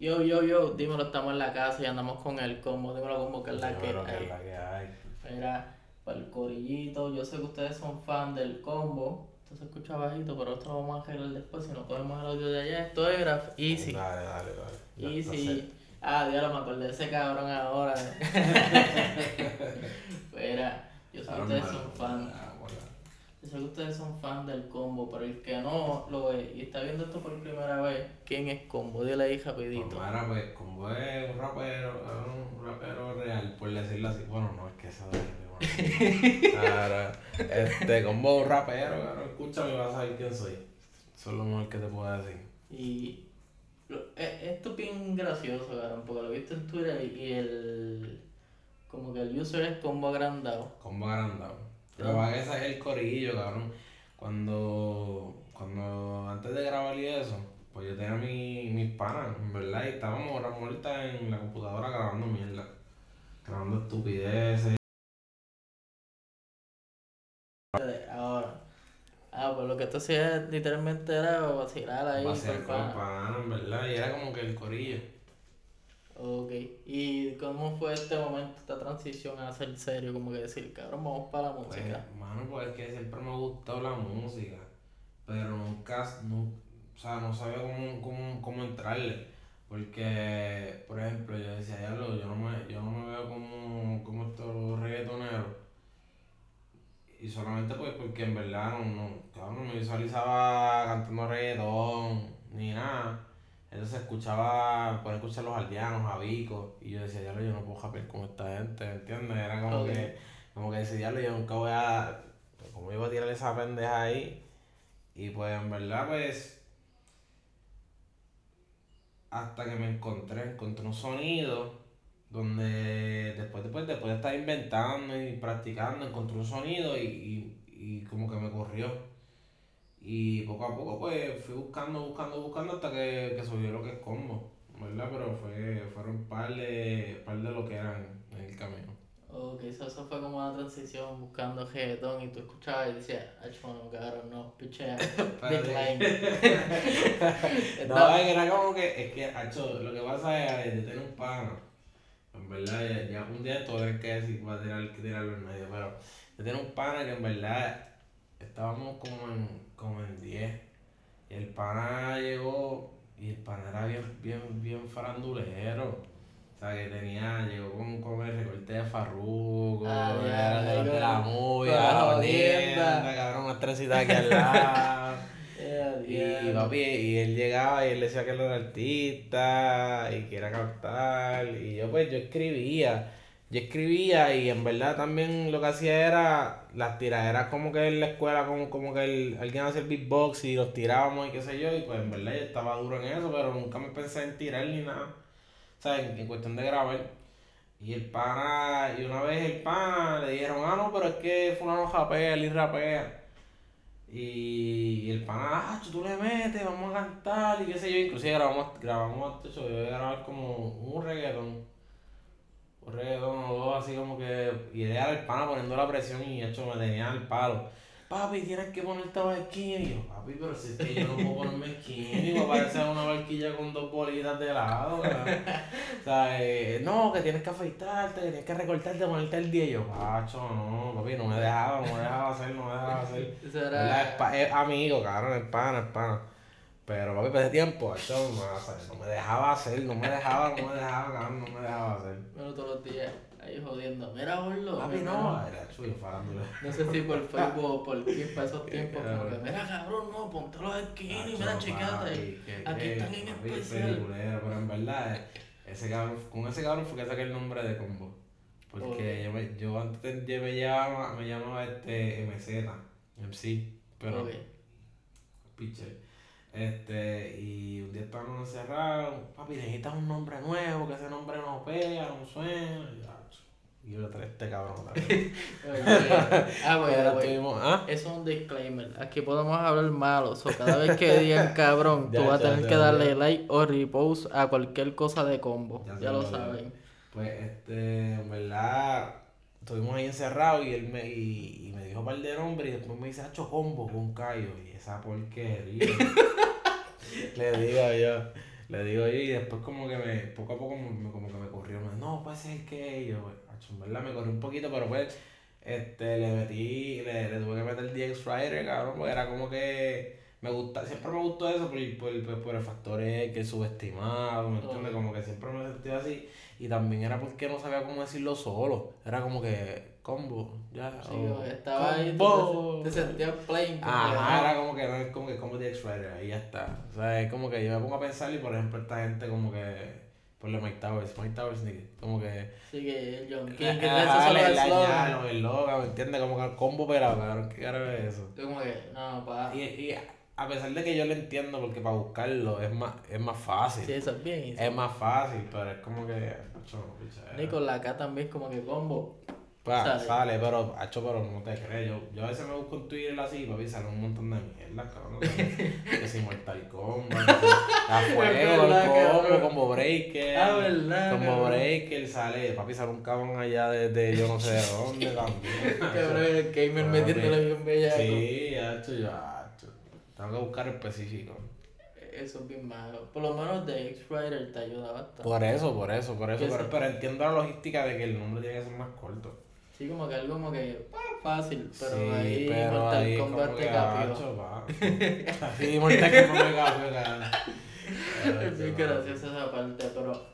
Yo, yo, yo, dímelo, estamos en la casa y andamos con el combo, dímelo como que es la que hay. es la que hay. Mira, para el corillito, yo sé que ustedes son fan del combo. Esto se escucha bajito, pero esto lo vamos a arreglar después si no cogemos el audio de allá. Esto es graf easy. Dale, dale, dale. Easy. Ah, diablo, me acordé de ese cabrón ahora. Mira, yo sé que ustedes son fan. Sé que ustedes son fan del combo, pero el que no lo ve y está viendo esto por primera vez, ¿quién es combo? Dile ahí rapidito. Pues, mira, pues, como es un rapero, un rapero real, por decirlo así. Bueno, no, es que eso es. Claro, este, como un rapero, claro, escúchame y vas a saber quién soy. Eso es lo mejor que te puedo decir. Y lo- e- esto es bien gracioso, cabrón, porque lo he visto en Twitter y el. Como que el user es combo agrandado. Combo agrandado. Pero para que ese es el corillo, cabrón. Cuando, cuando antes de grabar y eso, pues yo tenía mi, mis panas, en verdad, y estábamos horas muertas en la computadora grabando mierda. Grabando estupideces. Ahora. Ah, pues lo que esto hacía literalmente era vacilar ahí. Vacilar con panas, en verdad, y era como que el corillo. Ok. ¿Y cómo fue este momento, esta transición a ser serio? Como que decir, cabrón, vamos para la Pues, música. mano, pues es que siempre me gustó la música, pero nunca, nu- o sea, no sabía cómo, cómo, cómo entrarle. Porque, por ejemplo, yo decía, diablo, yo no me, yo no me veo como, como estos reggaetoneros. Y solamente pues porque en verdad no, no, cabrón, no me visualizaba cantando reggaetón ni nada. Entonces escuchaba, por escuchar los aldeanos, Javico, y yo decía, diablo, yo no puedo rapear con esta gente, ¿entiendes? Era como que, como que decía, diablo, yo nunca voy a, como iba a tirar esa pendeja ahí. Y pues en verdad, pues, hasta que me encontré, encontré un sonido donde después, después, después de estar inventando y practicando, encontré un sonido y, y, y como que me corrió. Y poco a poco pues fui buscando, buscando, buscando hasta que, que subió lo que es combo, ¿verdad? Pero fue, fueron un par de, par de lo que eran en el camino. Ok, eso, eso fue como una transición buscando reggaetón y tú escuchabas y decías, ay, no, cabrón, no, pichea, decline. No, era como que, es que, acho, lo que pasa es, yo tengo un pana, en verdad, ya, ya un día todo el que decir, va a tirar, que tirarlo en medio, pero yo tengo un pana que en verdad estábamos como en, como en 10, y el pana llegó, y el pana era bien, bien, bien farandulero. O sea, que tenía, llegó con, con el recorte de Farruko, Ah, ya, era los de la movie, la jodienda. cabrón, unas trencitas aquí al lado. Eh, Y diablo. papi, y él llegaba y él decía que él era artista y que era cantar. Y yo pues yo escribía. Yo escribía y en verdad también lo que hacía era las tiraderas como que en la escuela, como, como que el- alguien hacía el beatbox y los tirábamos y qué sé yo. Y pues en verdad yo estaba duro en eso, pero nunca me pensé en tirar ni nada. O sea, en, cuestión de grabar. Y el pana, y una vez el pana le dijeron, ah no, pero es que fulano rapea, él rapea. Y, y el pana, ah, tú le metes, vamos a cantar y qué sé yo. Inclusive grabamos, grabamos, yo voy a grabar como un reggaetón. Un reggaetón o dos, así como que. Y él era el pana poniendo la presión y hecho me tenía al palo. Papi, tienes que ponerte barquilla. Y yo, papi, pero si es que yo no puedo ponerme skinny, me parece una barquilla con dos bolitas de lado. O sea, eh, no, que tienes que afeitarte, que tienes que recortarte, ponerte el día. Y yo, pacho, no, papi, no me dejaba, no me dejaba hacer, no me dejaba hacer. Es, amigo, cabrón, es pana, es pana. Pero papi, para ese tiempo, eso no me, dejaba hacer, no me dejaba hacer, no me dejaba, no me dejaba, no me dejaba hacer. Bueno, todos los días ahí jodiendo. Mira, Orlo. Papi, no, hermano. era chulo, farándula. No sé si por Facebook o por qué para esos tiempos. Como que, mira, cabrón, no, ponte los skinny, mira, Tacho, checate. que- Aquí que- están en especial. peliculero, pero en verdad, eh, ese cabrón, con ese cabrón fue que saqué el nombre de combo. Porque yo, me, yo antes yo me llamaba, me llamaba este MZ, MC, pero Ok. pitcher. Este, y un día estábamos encerrados, papi, necesitas un nombre nuevo, que ese nombre no pega, no suena. Y, y yo traje este cabrón. Oye, ah, bueno, estuvimos, ¿ah? Eso es un disclaimer. Aquí podemos hablar malo. O cada vez que digan cabrón, tú vas a tener que darle like o repost a cualquier cosa de combo. Ya Ya, lo saben. Pues, este, en verdad, estuvimos ahí encerrados y él me, y, y me dijo un par de nombres y después me dice, hacho combo con callo. Y esa porquería. le digo yo. Le digo yo y después como que me, poco a poco me, como que me corrió, me no, puede ser que yo, pues, acho, en verdad me corrió un poquito, pero pues, este, le metí, le, le tuve que meter DX Rider, cabrón, porque era como que me gusta, siempre me gustó eso por, por, por, por el factor que subestimado, ¿me entiendes? Como que siempre me sentí así. Y también era porque no sabía cómo decirlo solo. Era como que combo, ya. Sí, o estaba ahí, combo. te, te sentías plain. Ajá, era como que no es como que combo DX Rider, ahí ya está. O sea, es como que yo me pongo a pensar y por ejemplo esta gente como que. Por Mike Towers, Mike Towers, como que. Sí, que el John King, que eso le es añado, el logo, ¿me entiendes? Como que el combo pelado, cabrón, ¿qué carajo es eso? Yo como que, no, pa. Y, y a pesar de que yo lo entiendo, porque para buscarlo es más, es más fácil. Sí, eso es bien. easy. Es más fácil, pero es como que. Ni con la K también como que combo. Pa, sale. sale. pero, acho, pero no te crees. Yo, yo a veces me busco en Twitter así, papi, sale un montón de mierda, cabrón. Que, si Mortal Kombat, a fuego, combo, combo breaker. Ah, verdad, Combo cabrón. breaker, sale, papi, sale un cabrón allá desde yo no sé de dónde también. Cabrón, el gamer metiéndole bien bellaco. Sí, acho, yo, acho. Tengo que buscar específico. Eso es bien malo. Por lo menos de X-Rider te ayuda bastante. Por eso, por eso, por eso. Pero, sí. pero entiendo la logística de que el nombre tiene que ser más corto. Sí, como que algo como que ah, fácil, pero sí, ahí pero Mortal ahí Kombat te capió. pa. Sí, Mortal Kombat cabrón. Es bien graciosa esa parte, pero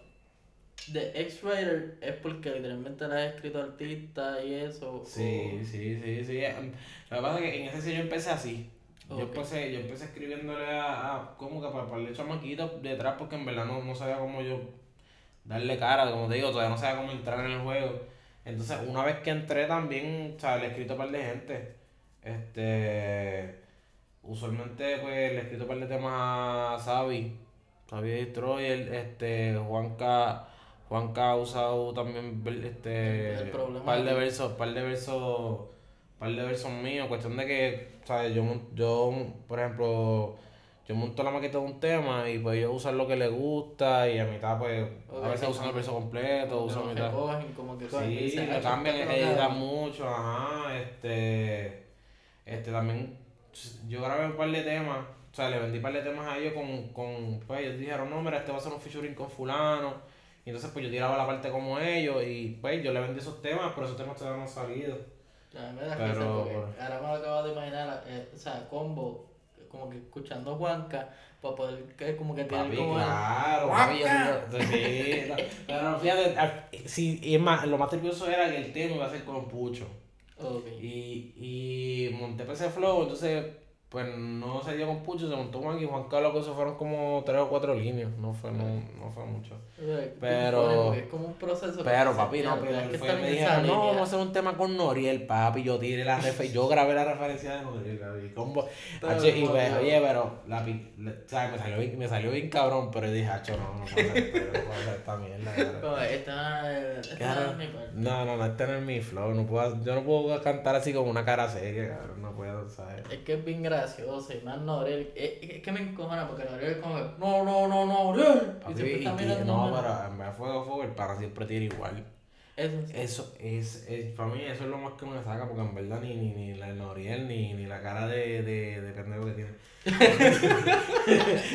de X-Rider es porque literalmente la has escrito artista y eso. Sí, sí, sí, sí. Em, Lo que pasa es que en ese sí yo empecé así. Yo empecé, yo empecé escribiéndole a, a como que para, para el chamaquitos detrás porque en verdad no, no sabía cómo yo darle cara, como te digo, todavía no sabía cómo entrar en el juego. Entonces, una vez que entré también, o sea, le he escrito a un par de gente. Este, usualmente pues le he escrito un par de temas a Sabi, Sabi Destroyer, este, Juanca, Juanca ha usado también este, El problema par de versos, par de versos, par de versos míos, cuestión de que, ¿sabes? Yo, yo, por ejemplo, yo monto la maqueta de un tema y pues ellos usan lo que les gusta y a mitad pues a veces usan el verso completo, usan mitad. recogen, como que Sí, lo "Ah, cambian, editan colocado". mucho, ajá, este, este también, yo grabé un par de temas, o sea, le vendí un par de temas a ellos con, con pues ellos dijeron, no, mira, este va a ser un featuring con fulano, y entonces pues yo tiraba la parte como ellos, y pues yo le vendí esos temas, pero esos temas todavía no han salido. Pero- risa porque ahora me lo acabo de imaginar, eh, o sea, combo, como que escuchando Juanca, para poder que como que tiene Papi, como... claro, papi, yo digo, sí, no, pero fíjate, al- sí, y es más, lo más nervioso era que el tema iba a ser con Pucho. Ok. Y, y monté PC Flow, entonces pues no se dio con Pucho, se montó Juan y Juan Carlos que eso fueron como tres o cuatro líneas, no fue, no, no fue mucho. Pero- es como un proceso. Pero papi, no, pero que fue, me dijeron, no, vamos a hacer un tema con Noriel, papi, yo tiré la referencia, yo grabé la referencia de Noriel, papi, combo, y pues, oye, pero, la, ¿sabes? Me salió, bien, me salió bien cabrón, pero dije, hacho, no, no puedo hacer esta mierda, cabrón". Como, esta, esta no es mi. No, no, no, este no es mi flow, no puedo, yo no puedo cantar así como una cara seria, cabrón, no puedo, ¿sabes? Es que es bien gracioso y más Norel. Es, es que me encojona porque Norel es como que, no, no, no, no, Norel. Y siempre está mirando. no, pero en vez de fuego, fuego, el pana siempre tira igual. Eso sí. Eso es, es, para mí eso es lo más que me saca, porque en verdad ni, ni, ni la Noriel ni, ni la cara de, de, de pendejo que tiene.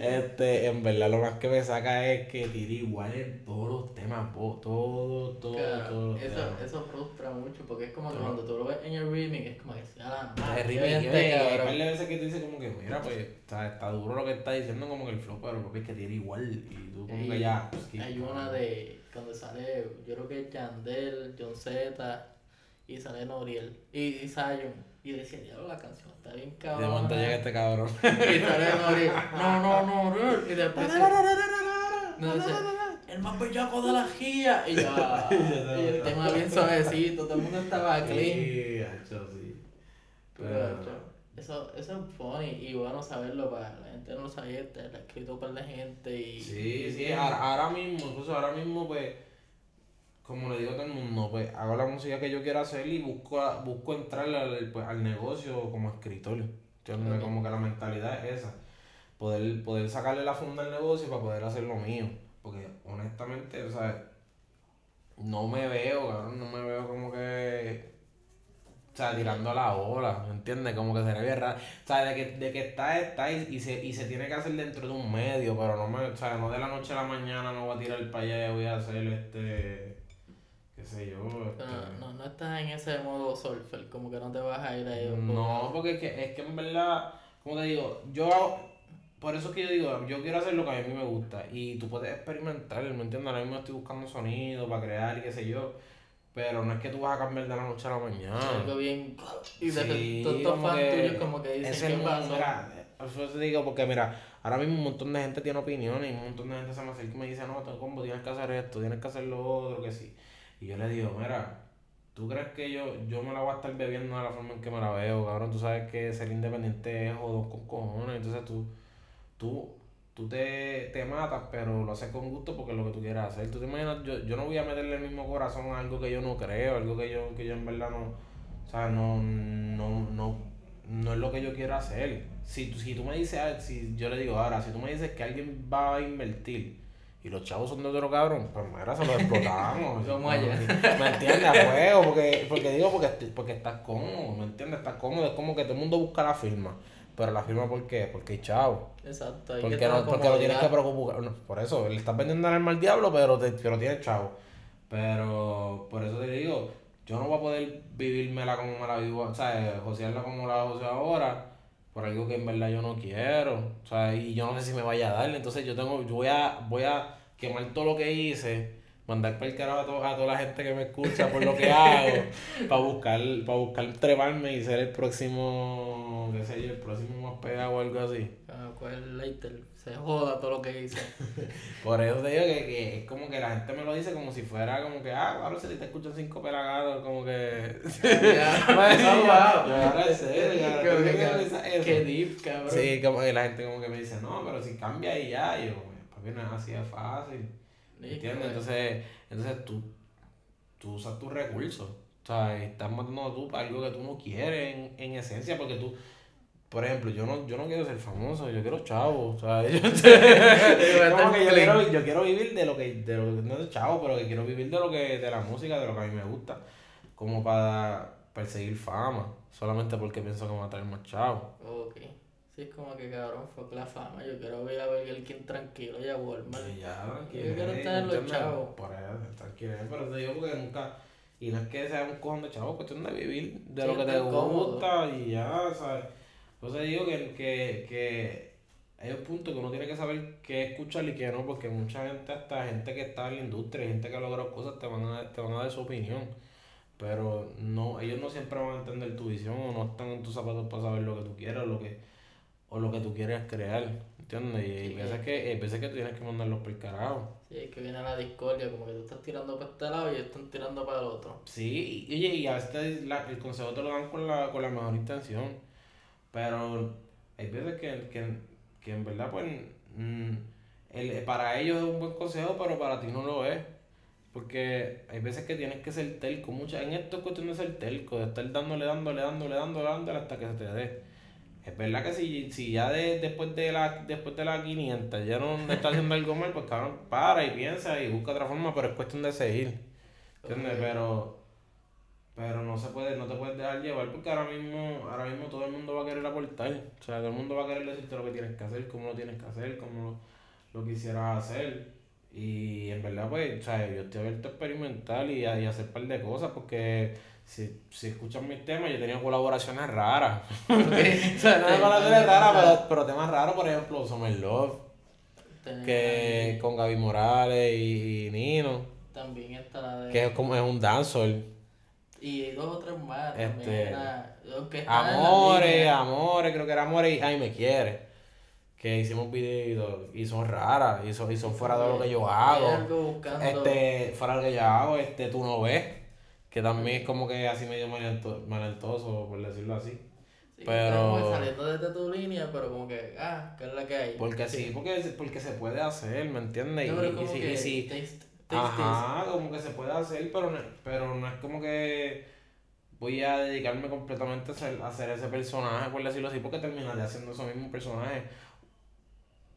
este, en verdad lo más que me saca es que tira igual en todos los temas, po, todo, todo, Claro, todos los eso, temas. eso frustra mucho porque es como que cuando tú lo ves en el remix es como que sea la madre. Es qué ridículo, este oye, hay par de veces que tú dices como que, mira, pues, está, está duro lo que está diciendo, como que el flow, pero papi, es que tira igual, y tú como que ya, pues, Hay una de cuando sale, yo creo que es Yandel, John Z y sale Noriel y, y Zion. Y yo decía, diablo, la canción está bien De cabrón. momento llega este cabrón. Y sale Noriel, no, no, no, Noriel. Y después no, dice, el más bellaco de la guía. Y ya, y el tema bien suavecito, todo el mundo estaba clean. Sí, sí. Pero, Pero- eso, eso es funny y bueno saberlo para la gente no lo sabía, ha escrito para la gente y... Sí, sí, ahora, ahora mismo, incluso ahora mismo, pues, como le digo a todo el mundo, pues, hago la música que yo quiero hacer y busco, busco entrar al, pues, al negocio como escritor. ¿entiendes? Ok. Como que la mentalidad es esa. Poder, poder sacarle la funda al negocio para poder hacer lo mío. Porque, honestamente, o sea, no me veo, cabrón, no me veo como que o sea, tirando la ola, ¿me entiendes? Como que sería bien raro. O sea, de que, de que está, está y, se, y se tiene que hacer dentro de un medio, pero no me, o sea, no de la noche a la mañana no voy a tirar para allá y voy a hacer este, qué sé yo. Este... No, no, estás en ese modo surfer, como que no te vas a ir ahí. No, porque es que, es que en verdad, como te digo, yo por eso es que yo digo, yo quiero hacer lo que a mí me gusta. Y tú puedes experimentar, ¿me entiendes? Ahora mismo estoy buscando sonido para crear y qué sé yo. Pero no es que tú vas a cambiar de la noche a la mañana. Algo bien. Y de todos estos fans tuyos como que dicen qué pasó. Mira, eso te digo porque mira, ahora mismo un montón de gente tiene opiniones y un montón de gente se me acerca y me dice, no, combo, tienes que hacer esto, tienes que hacer lo otro, que sí. Y yo le digo, mira, ¿tú crees que yo, yo me la voy a estar bebiendo de la forma en que me la veo, cabrón? Tú sabes que ser independiente es jodón con cojones, entonces tú, tú tú te, te matas, pero lo haces con gusto porque es lo que tú quieras hacer. Tú te imaginas, yo, yo no voy a meterle el mismo corazón a algo que yo no creo, algo que yo, que yo en verdad no, o sea, no, no, no, no es lo que yo quiero hacer. Si, si tú me dices, ah, si yo le digo ahora, si tú me dices que alguien va a invertir y los chavos son de otro cabrón, pues mira, se los explotamos. ¿Me entiendes? A juego, porque, porque digo, porque, porque estás cómodo, ¿me entiendes? Estás cómodo, es como que todo el mundo busca la firma. Pero la firma, ¿por qué? Porque hay chavo. Exacto. porque, no, porque lo tienes que preocupar. por eso, le estás vendiendo al mal diablo, pero, te, pero tienes chavo. Pero por eso te digo, yo no voy a poder vivírmela como me la vivo, o sea, josearla como la joseo ahora, por algo que en verdad yo no quiero. O sea, y yo no sé si me vaya a dar. Entonces yo tengo, yo voy a, voy a quemar todo lo que hice mandar para el carajo a, to a, toda la gente que me escucha por lo que hago, para buscar, para buscar treparme y ser el próximo, qué sé yo, el próximo más pegado o algo así. Ah, ¿cuál later? Se joda todo lo que hice. por eso te digo que, que, es como que la gente me lo dice como si fuera como que, ah, claro, si te escuchan cinco pelagados, como que... Qué deep, cabrón. Sí, como que la gente como que me dice, no, pero si cambia y ya, y yo, papi, no es así de fácil. ¿Entiendes? Entonces, entonces tú, tú usas tus recursos. O sea, estás matando tú para algo que tú no quieres en, en esencia, porque tú, por ejemplo, yo no, yo no quiero ser famoso, yo quiero chavo. O sea, yo, quiero, yo quiero vivir de lo que, de lo, no de chavo, pero que quiero vivir de lo que, de la música, de lo que a mí me gusta. Como para perseguir fama, solamente porque pienso que me va a traer más chavo. Okay. Sí, es como que cabrón, fue la fama. Yo quiero ver a Burger King tranquilo y a Walmart. Sí, ya, tranquilo. Yo quiero estar en los chavos. Por eso, tranquilo. Pero te digo porque nunca. Y no es que sea un cojón de chavo, cuestión de vivir de lo que te gusta y ya, ¿sabes? Entonces digo que, que, que hay un punto que uno tiene que saber qué escuchar y qué no, porque mucha gente, hasta gente que está en la industria, gente que ha logrado cosas, te van a, te van a dar su opinión. Pero no, ellos no siempre van a entender tu visión o no están en tus zapatos para saber lo que tú quieres, lo que o lo que tú quieres crear, ¿entiendes? Y hay veces que, hay veces que tú tienes que mandarlos por el carajo. Sí, es que viene la discordia, como que tú estás tirando para este lado y ellos están tirando para el otro. Sí, y, oye, y a veces el consejo te lo dan con la, con la mejor intención, pero hay veces que, que, que en verdad, pues, mm, el, para ellos es un buen consejo, pero para ti no lo es. Porque hay veces que tienes que ser telco, mucha, en esto es cuestión de ser telco, de estar dándole, dándole, dándole, dándole, dándole hasta que se te dé. Es verdad que si, si ya de, después de la después de la 500 ya no está haciendo algo mal, pues cabrón, para y piensa y busca otra forma, pero es cuestión de seguir. ¿Entiendes? Pero pero no se puede, no te puedes dejar llevar porque ahora mismo, ahora mismo todo el mundo va a querer aportar. O sea, todo el mundo va a querer decirte lo que tienes que hacer, cómo lo tienes que hacer, cómo lo, lo quisieras hacer. Y en verdad, pues, o sea, yo estoy abierto a experimentar y a, y a hacer un par de cosas porque si, si escuchan mis temas, yo he tenido colaboraciones raras. o sea, no colaboraciones raras, pero, pero temas raros, por ejemplo, Summer Love. Que con Gaby Morales y, Nino. También está la de. Que es como es un dancehall. Y dos o tres más. Este, amores, Amores, creo que era Amores y Ay Me Quiere. Que hicimos videos y son raras y son, y son fuera de lo que yo hago. Este, fuera de lo que yo hago, este, tú no ves que también es como que así medio malentoso, por decirlo así. pero saliendo desde tu línea, pero como que, ah, ¿qué es la que hay? Porque sí, porque, porque se puede hacer, ¿me entiendes? y, si, ajá, como que se puede hacer, pero no, pero no es como que voy a dedicarme completamente a hacer, a hacer ese personaje, por decirlo así, porque terminaré haciendo ese mismo personaje.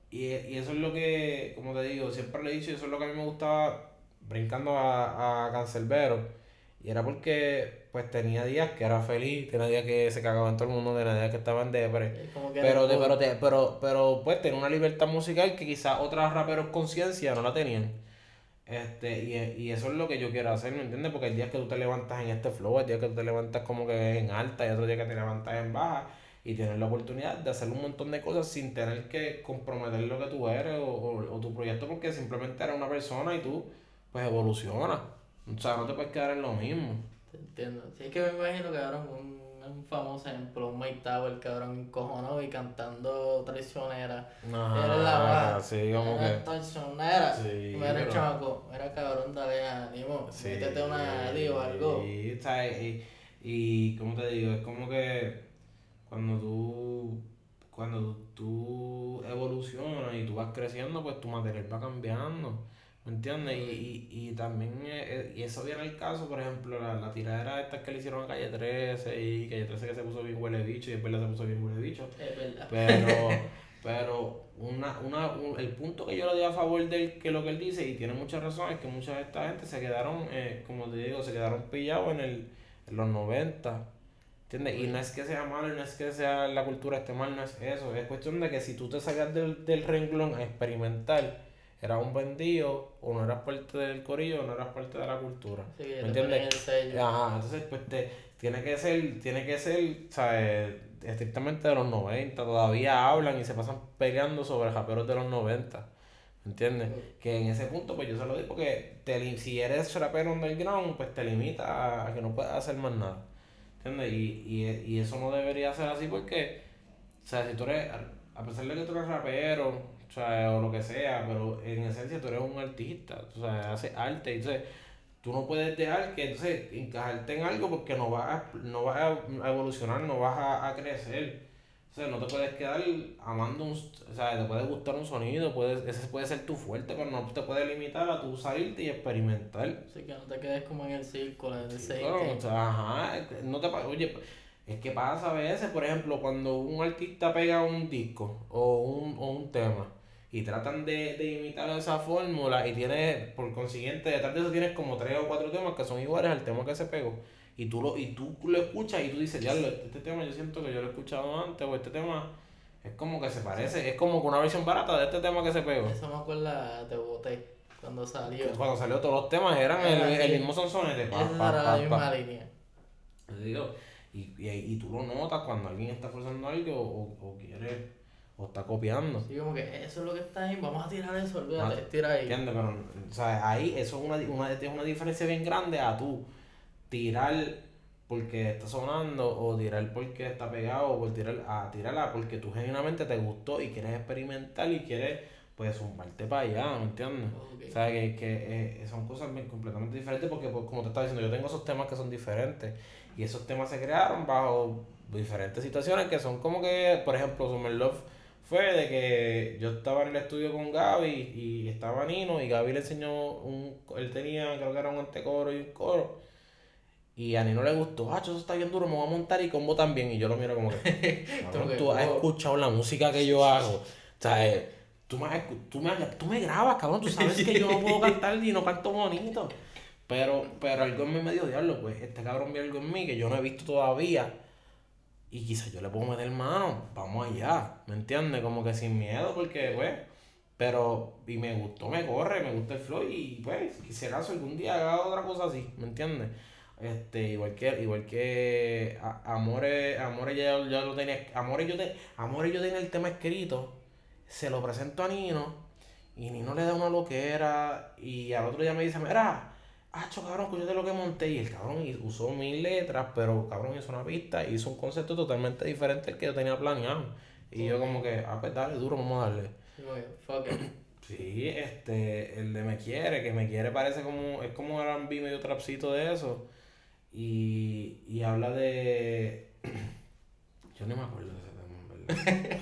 Y, y eso es lo que, como te digo, siempre le he dicho, eso es lo que a mí me gustaba brincando a, a Cancelbero Y era porque pues tenía días que era feliz, tenía días que se cagaba en todo el mundo, tenía días que estaba en depre. Pero, pero, pero, pero pues tenía una libertad musical que quizás otros raperos conciencia no la tenían. Este, y, y, eso es lo que yo quiero hacer, ¿me entiendes? Porque el día que tú te levantas en este flow, el día que tú te levantas como que en alta y otro día que te levantas en baja y tienes la oportunidad de hacer un montón de cosas sin tener que comprometer lo que tú eres o, o, tu proyecto porque simplemente eres una persona y tú pues evolucionas. O sea, no te puedes quedar en lo mismo. Te entiendo. Sí, es que me imagino que ahora un un famoso ejemplo, un Mike Tower, cabrón, encojonado y cantando traicionera. Ajá, era la baja. Sí, como que. Traicionera. Sí. Mira el chamaco, era cabrón, dale ánimo. Sí, métete una sí, o algo. Sí, y, y, como te digo, es como que cuando tú. Cuando tú evolucionas y tú vas creciendo, pues tu material va cambiando. ¿Me entiendes? Y, y, y también, eh, y eso viene el caso, por ejemplo, la, la tiradera esta que le hicieron a Calle 13 y Calle 13 que se puso bien huele bicho y después le se puso bien huele bicho. Es verdad. Pero, pero una, una, el punto que yo le doy a favor de él, que lo que él dice, y tiene mucha razón, es que mucha de esta gente se quedaron, eh, como te digo, se quedaron pillados en, el, en los 90. ¿Entiendes? Y no es que sea malo, no es que sea la cultura esté mal, no es eso. Es cuestión de que si tú te sacas del, del renglón a experimentar, eras un vendido o no eras parte del corillo o no eras parte de la cultura. ¿Me entiendes? Ajá, entonces pues te, tiene que ser, tiene que ser, ¿sabes? estrictamente de los 90, todavía hablan y se pasan peleando sobre raperos de los 90. ¿Me entiendes? Que en ese punto, pues yo se lo digo porque te, si eres rapero underground, pues te limita a, que no puedas hacer más nada. ¿Entiendes? Y, y, y eso no debería ser así porque, o sea, si tú eres, a pesar de que tú eres rapero, o sea, o lo que sea, pero en esencia tú eres un artista, o sea, haces arte, entonces tú no puedes dejar que entonces encajarte en algo porque no vas a, no vas a evolucionar, no vas a, crecer. O sea, no te puedes quedar amando un, o sea, te puede gustar un sonido, puedes, ese puede ser tu fuerte, pero no te puede limitar a tu salirte y experimentar. Así que no te quedes como en el círculo, en el sí, o sea, ajá, no te oye, es que pasa a veces, por ejemplo, cuando un artista pega un disco o un, o un tema, y tratan de, de imitar esa fórmula y tienes, por consiguiente, detrás de eso tienes como tres o cuatro temas que son iguales al tema que se pegó. Y tú lo, y tú lo escuchas y tú dices, ya, este tema yo siento que yo lo he escuchado antes, o este tema es como que se parece, es como que una versión barata de este tema que se pegó. Eso me acuerda de Boté, cuando salió. Cuando salió todos los temas eran el, el, mismo sonsonete. Esa era la misma línea. y, y, y, tú lo notas cuando alguien está forzando algo o, o quiere o está copiando. Sí, como que eso es lo que está ahí, vamos a tirar eso, olvídate, ah, tira ahí. ¿Entiendes? Pero, sea, ahí eso es una, una, es una diferencia bien grande a tú tirar porque está sonando o tirar porque está pegado o por tirar a tirarla porque tú genuinamente te gustó y quieres experimentar y quieres pues zumbarte para allá, ¿me entiendes? O sea, que, que eh, son cosas completamente diferentes porque pues, como te estaba diciendo, yo tengo esos temas que son diferentes y esos temas se crearon bajo diferentes situaciones que son como que, por ejemplo, Summer Love fue de que yo estaba en el estudio con Gaby y estaba Nino y Gaby le enseñó un, él tenía creo que era un antecoro y un coro. Y a Nino le gustó, ah, eso está bien duro, me voy a montar y combo también y yo lo miro como que, tú has escuchado la música que yo hago, o sea, eh, tú me, tú me, tú me grabas, cabrón, tú sabes que yo no puedo cantar y no canto bonito, pero, pero algo en mí me dio diablo, pues este cabrón vio algo en mí que yo no he visto todavía y quizás yo le puedo meter mano, vamos allá, ¿me entiendes? Como que sin miedo, porque, pues, pero, y me gustó, me corre, me gusta el flow, y pues, quisiera algún día haga otra cosa así, ¿me entiendes? Este, igual que, igual que Amores, Amores ya, ya lo tenía, Amores yo, te, Amores yo tenía el tema escrito, se lo presento a Nino, y Nino le da una loquera, y al otro día me dice, mira, ah, cabrón, de lo que monté. Y el cabrón usó mil letras, pero cabrón hizo una pista y hizo un concepto totalmente diferente al que yo tenía planeado. Y yo como que, ah, pues dale, duro, vamos a darle. Sí, este, el de Me Quiere, que Me Quiere parece como, es como R&B medio trapcito de eso. Y, y habla de... yo no me acuerdo de ese tema, en verdad.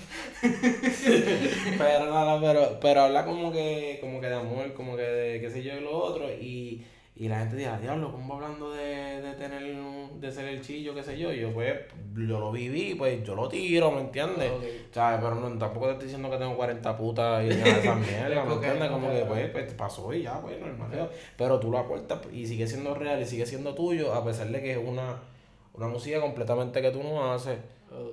pero nada, pero, pero habla como que, como que de amor, como que de qué sé yo y lo otro. Y y la gente dirá, diablo, ¿cómo hablando de, de tener, de ser el chillo, qué sé yo? Y yo, pues, yo lo viví, pues, yo lo tiro, ¿me entiendes? ¿Sabes? Pero no, tampoco te estoy diciendo que tengo 40 putas y nada de esas mierdas, ¿me entiendes? Como que, pues, pues, pasó y ya, pues, normal. Pero tú lo aportas y sigue siendo real y sigue siendo tuyo, a pesar de que es una, una música completamente que tú no haces.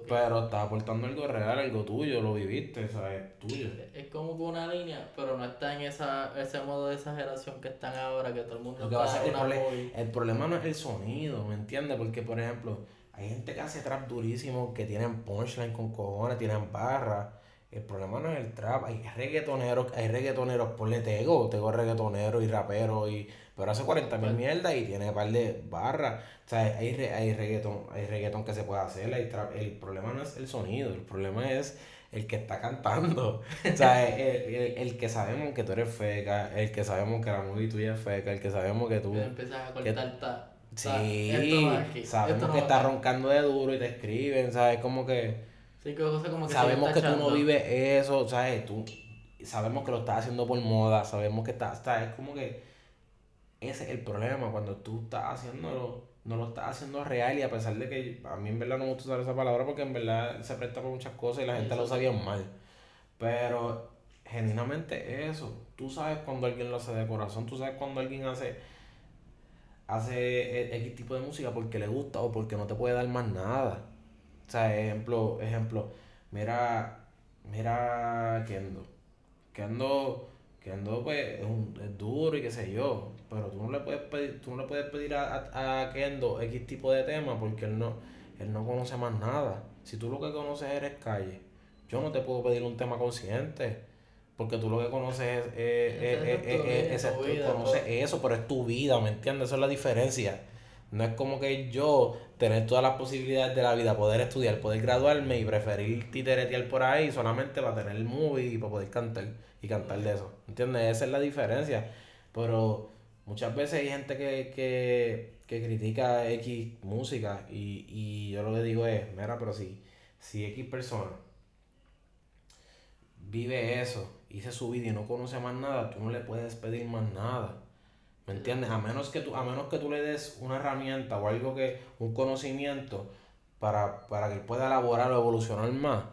Pero estás aportando algo real, algo tuyo, lo viviste, ¿sabes? Tuyo. Es como que una línea, pero no está en esa, ese modo de exageración que están ahora, que todo el mundo lo que va a ser el, el, problema no es el sonido, ¿me entiendes? Porque, por ejemplo, hay gente que hace trap durísimo, que tienen punchline con cojones, tienen barras. El problema no es el trap, hay reggaetoneros, hay reggaetoneros, ponle Tego, Tego reggaetonero y rapero, y, pero hace 40 mil mierdas y tiene un par de barras. O sea, hay, hay, reggaeton, hay reggaeton que se puede hacer, hay el problema no es el sonido, el problema es el que está cantando. o sea, el, el, el, que sabemos que tú eres feca, el que sabemos que la movie tuya es feca, el que sabemos que tú... Empiezas a cortar Sí, sabemos que está roncando de duro y te escriben, ¿sabes? Como que sabemos que tú no vives eso, ¿sabes? Tú, sabemos que lo estás haciendo por moda, sabemos que está, está, es como que ese es el problema, cuando tú estás haciéndolo, no lo estás haciendo real y a pesar de que a mí en verdad no me gusta usar esa palabra porque en verdad se presta por muchas cosas y la gente lo sabía mal, pero genuinamente eso, tú sabes cuando alguien lo hace de corazón, tú sabes cuando alguien hace hace X tipo de música porque le gusta o porque no te puede dar más nada. O sea, ejemplo, ejemplo, mira, mira Kendo. Kendo, Kendo pues es, un, es duro y qué sé yo, pero tú no le puedes pedir, tú no le puedes pedir a, a, Kendo X tipo de tema porque él no, él no conoce más nada. Si tú lo que conoces eres calle, yo no te puedo pedir un tema consciente. Porque tú lo que conoces es, es, eso, pero es tu vida, ¿me entiendes? Esa es la diferencia. No es como que yo tener todas las posibilidades de la vida, poder estudiar, poder graduarme y preferir titeretear por ahí solamente para tener el movie y para poder cantar y cantar de eso. ¿Entiendes? Esa es la diferencia. Pero muchas veces hay gente que, que, que critica X música y, y yo lo que digo es, mira, pero si, si X persona vive eso, hice su vida y no conoce más nada, tú no le puedes pedir más nada. ¿Me entiendes? A menos que tú, a menos que tú le des una herramienta o algo que, un conocimiento para, para que él pueda elaborar o evolucionar más,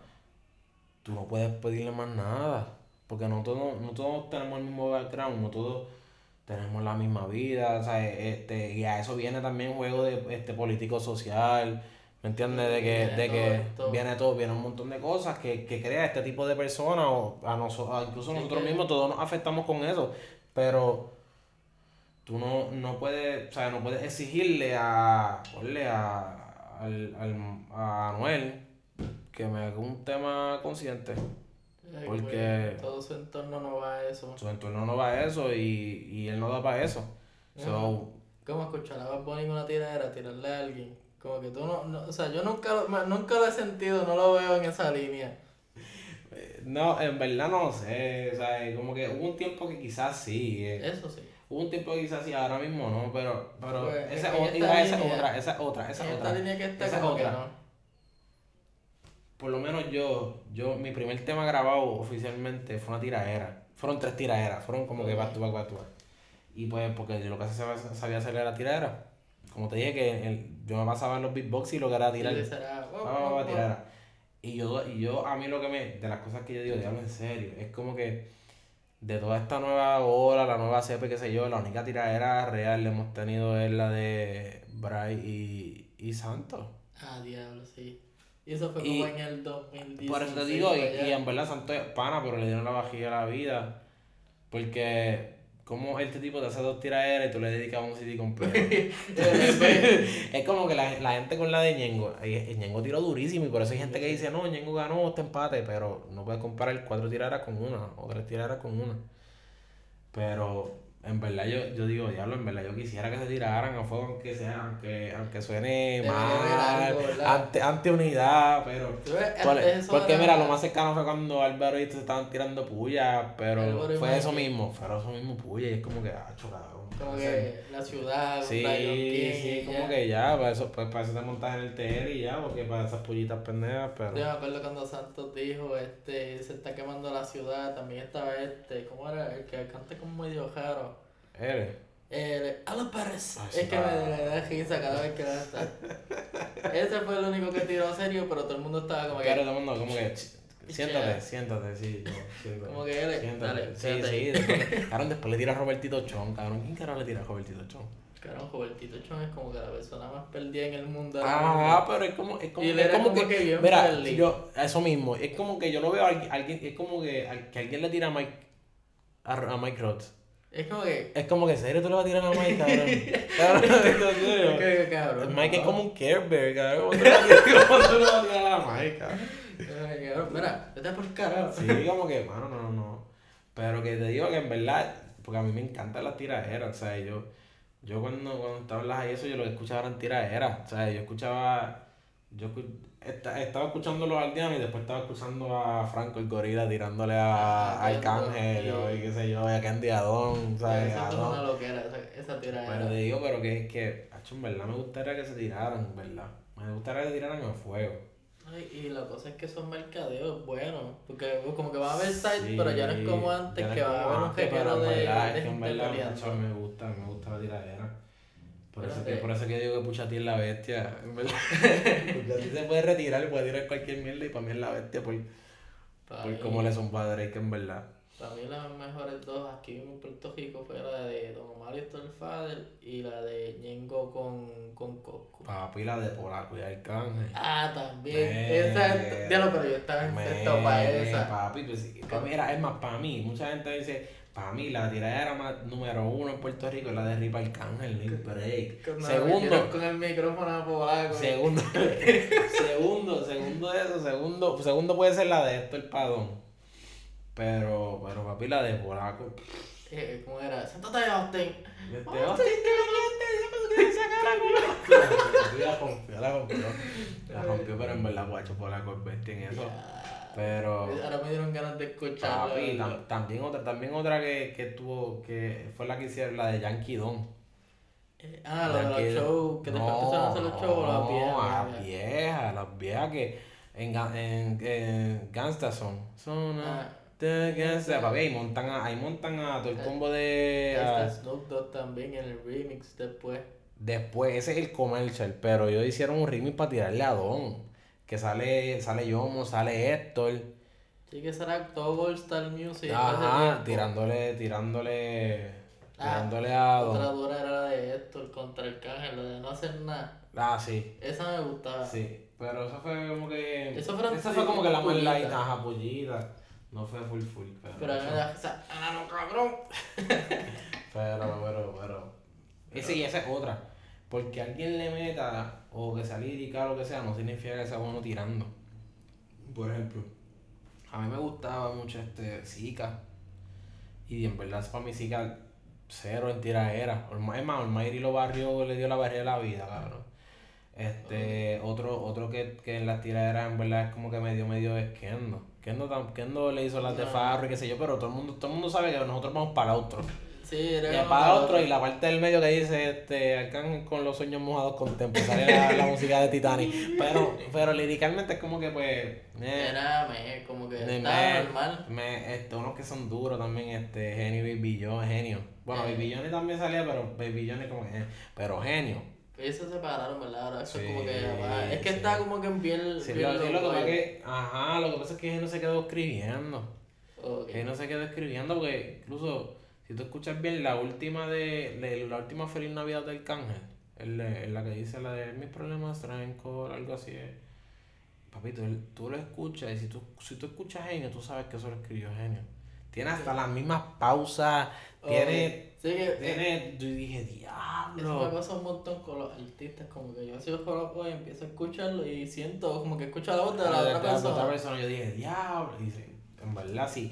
tú no puedes pedirle más nada. Porque no todos, no todos tenemos el mismo background, no todos tenemos la misma vida, Este, y a eso viene también juego de este político social, ¿me entiendes? De que, de que viene todo, viene un montón de cosas que, que crea este tipo de personas, o a nosotros, incluso nosotros mismos todos nos afectamos con eso, pero tú no, no puedes, o sea, no puedes exigirle a, a, al, al, a Anuel que me haga un tema consciente. Porque todo su entorno no va a eso. Su entorno no va a eso y, y él no da para eso. So, ¿Cómo escuchar a poner una tiradera, tirarle a alguien? Como que tú no, no o sea, yo nunca lo, nunca lo he sentido, no lo veo en esa línea. Eh, no, en verdad no sé, o sea, como que hubo un tiempo que quizás sí. Eh. Eso sí. Hubo un tiempo que quizás sí, ahora mismo no, pero, pero pues, esa, es otra, esa otra, esa otra, esa otra. línea que está esa otra. no. Por lo menos yo, yo, mi primer tema grabado oficialmente fue una tiraera. Fueron tres tiraderas, fueron como que back to back, back Y pues, porque lo que sabía hacer era tiraera. Como te dije que el, yo me pasaba en los beatbox y lo que era tirar. Y yo, y yo, a mí lo que me, de las cosas que yo digo, diablo, en serio, es como que de toda esta nueva ola, la nueva CP, qué sé yo, la única tiradera real que hemos tenido es la de Bray y, y Santos. Ah, diablo, sí. Y eso fue como en el 2010. Por eso te digo, y, y, en verdad Santos es pana, pero le dieron la vajilla a la vida. Porque como este tipo te hace dos tiraderas y tú le dedicas un CD completo. es como que la, la, gente con la de Ñengo, Ñengo tiró durísimo y por eso hay gente que dice, no, Ñengo ganó este empate, pero no puedes comparar cuatro tiraderas con una o tres tiraderas con una. Pero en verdad yo, yo digo, diablo, en verdad yo quisiera que se tiraran a fuego aunque sea, aunque, aunque suene mal, ante, ante unidad, pero porque mira, lo más cercano fue cuando Álvaro y se estaban tirando puya, pero fue eso mismo, fue eso mismo puya y es como que, ah, chocado. Como que la ciudad, sí, sí, como que ya, para eso, pues para eso te montas en el TR y ya, porque para esas pullitas pendejas, pero. Yo me acuerdo cuando Santos dijo, este, se está quemando la ciudad, también estaba este, ¿cómo era? El que canta como medio raro. ¿Eres? El Ala Pérez. es que me, da risa cada vez que la está. Ese fue el único que tiró serio, pero todo el mundo estaba como que. Claro, todo el mundo como que. Siéntate, siéntate, sí. como que él. Siéntate. sí, sí. Después, cabrón, después le tira a Robertito Chon, cabrón. ¿Quién carajo le tira a Robertito Chon? Cabrón, Robertito Chon es como que la persona más perdida en el mundo. Ah, pero es como, es como, es como, que, que mira, yo, eso mismo, es como que yo lo veo a alguien, es como que, que alguien le tira a Mike, a, a Mike Roth. Es como que. Es como que, ¿serio tú le vas a tirar a Mike, cabrón? cabrón, cabrón. Mike es como un Care Bear, cabrón. ¿Cómo tú le vas a tirar a Mike, cabrón? Mira, vete por carajo. Sí, como que, mano, no, no. Pero que te digo que en verdad, porque a mí me encantan las tiraderas, o sea, yo yo cuando, cuando estaba en las eso, yo lo que escuchaba eran tiraderas. O sea, yo escuchaba. Yo estaba escuchando los aldeanos y después estaba escuchando a Franco el gorila tirándole a, a Arcángel y qué sé yo, a Candy Adón, ¿sabes? Esa es una loquera, esa, esa. Pero te digo, pero que, que, en verdad me gustaría que se tiraran, ¿verdad? Me gustaría que se tiraran en fuego. Ay, y la cosa es que son mercadeos buenos, porque como que va a haber site, pero ya no es como antes, que va a haber un requero de, verdad, de, es que en verdad, me gusta, me gusta la tiradera. Por eso, que, por eso que digo que Pucha ti es la bestia, en verdad. Porque a ti se puede retirar, puede tirar cualquier mierda y para mí es la bestia por, por cómo le son padres, que en verdad. Para mí las mejores dos aquí en Puerto Rico fue la de Don Omar y Father y la de Ñengo con, con Coco. Papi, la de Polaco y Arcángel. Ah, también. esa es, lo pero yo estaba en para esa. Papi, pues, papi, era, es más, para mí, mucha gente dice, para mí la tiradera más número uno en Puerto Rico es la de Ripa Arcángel, Link Break. segundo. Con el micrófono a Polaco. Segundo, segundo, segundo de eso, segundo, segundo puede ser la de el Padón. Pero, pero papi, la de polaco. Eh, ¿Cómo era? Siéntate, Austin. Austin, Austin que la rompió, la rompió. La rompió, pero en verdad, guacho, polaco es bestia en eso. Pero. Ahora me dieron ganas de escucharla. Papi, también otra, también otra que, que tuvo, que fue la que hicieron, la de Yankee Don. Eh, ah, la de los shows, que después empezaron a hacer los shows, las viejas. las viejas, las viejas que en, en, en Gangsta son. Son. Ah ahí montan a, ahí montan a todo el combo de. Está Snoop Dogg también en el remix después. Después, ese es el comercial, pero ellos hicieron un remix para tirarle a Don. Que sale, sale Yomo, sale Héctor. Sí, que será todo Star Music. Ajá, tirándole, tirándole. Ah, tirándole a Don. Otra dura era la de Héctor contra el Cángel, la de no hacer nada. Ah, sí. Esa me gustaba. Sí, pero eso fue como que. Eso fue, esa fue como que la más light, ajá, pullita. No fue full full, pero. Pero me da esa. ¡Ah, no, cabrón! pero, pero, pero. Esa y esa es otra. Porque alguien le meta, o que sea lírica o lo que sea, no significa que sea bueno tirando. Por ejemplo, a mí me gustaba mucho este Zika. Y en verdad, para mí Zika, cero en tiraera. Es más, Olmairi lo barrió, le dio la barrera de la vida, cabrón. Este, otro, otro que, que en las tiraderas en verdad es como que medio medio esquendo. Kendo, Kendo le hizo las de Farro y qué sé yo, pero todo el mundo, todo el mundo sabe que nosotros vamos para otro. Sí, era para otro, y la parte del medio que dice este Arcángel con los sueños mojados con tempo, sale la, música de Titanic. Pero, pero liricalmente es como que pues. Eh, era me, como que estaba normal. Me, este, unos que son duros también, este, Genio y Baby Genio. Bueno, eh. Baby también salía, pero Baby como que. Pero genio. Ellos se separaron, ¿verdad? Ahora eso es como que. es que está como que en piel. Sí, lo, lo, que pasa que. Ajá, lo que pasa es que él no se quedó escribiendo. Okay. Él no se quedó escribiendo porque incluso. Si tú escuchas bien la última de, la última Feliz Navidad del Cángel, en la que dice la de mis problemas traen con algo así. Papito, tú lo escuchas y si tú, si tú escuchas Genio, tú sabes que eso lo escribió Genio. Tiene hasta las mismas pausas, tiene, sí, que, tiene, yo dije, diablo. Eso me pasa un montón con los artistas, como que yo así lo y empiezo a escucharlo y siento como que escucho la voz de la, otra persona. otra persona. Yo dije, diablo, y dice, en verdad sí.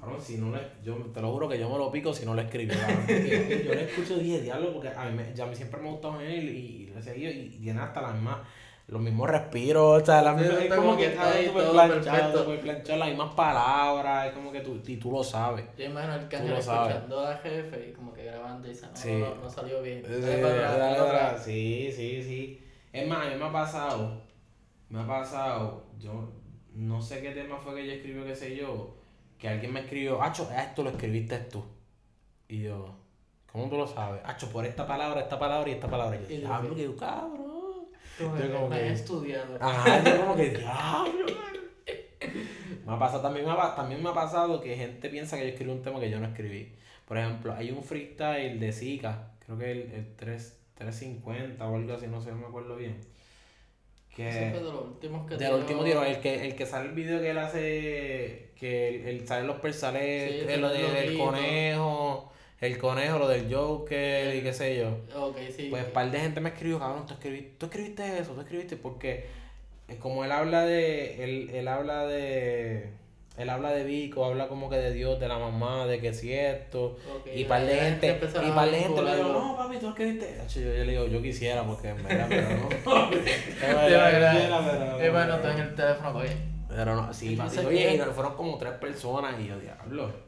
Ahora, si no le, yo te lo juro que yo me lo pico si no lo escribí. yo le escucho y dije, diablo, porque a mí, me, ya a mí siempre me ha gustado él y, y seguido y tiene hasta las mismas los mismos respiros, o sea, la misma, es como que está ahí todo planchado, planchado, las mismas palabras, es como que tú, y tú lo sabes. Yo imagino el cañón escuchando a jefe y como que grabando y dice, no, sí. no, no, salió bien. Sí, sí, sí. Es más, a mí me ha pasado, me ha pasado, yo no sé qué tema fue que ella escribió, qué sé yo, que alguien me escribió, Acho, esto lo escribiste tú. Y yo, ¿Cómo tú lo sabes? Hacho, por esta palabra, esta palabra y esta palabra. Y yo, diablo, que cabrón. Yo como que... estudiado. Ajá, yo como que, diablo, me ha pasado, también me ha, también me ha pasado que gente piensa que yo escribí un tema que yo no escribí. Por ejemplo, hay un freestyle de Zika, creo que el, el 3, 350 o algo así, no sé, no me acuerdo bien. Que, de los últimos que De los últimos tiros, el que, el que sale el video que él hace, que él, sale los persales, sí, lo del conejo el conejo, lo del Joker y qué sé yo. Ok, sí. Pues un par de gente me escribió, cabrón, tú escribiste, tú escribiste eso, tú escribiste, porque es como él habla de, él, él habla de, él habla de Vico, habla como que de Dios, de la mamá, de que es cierto. y par de gente, y par de gente le digo, no, papi, tú escribiste. Yo, yo le digo, yo quisiera, porque en verdad, pero no. Es bueno, estoy en el teléfono, oye. Pero no, sí, papi, oye, fueron como tres personas y yo, diablo.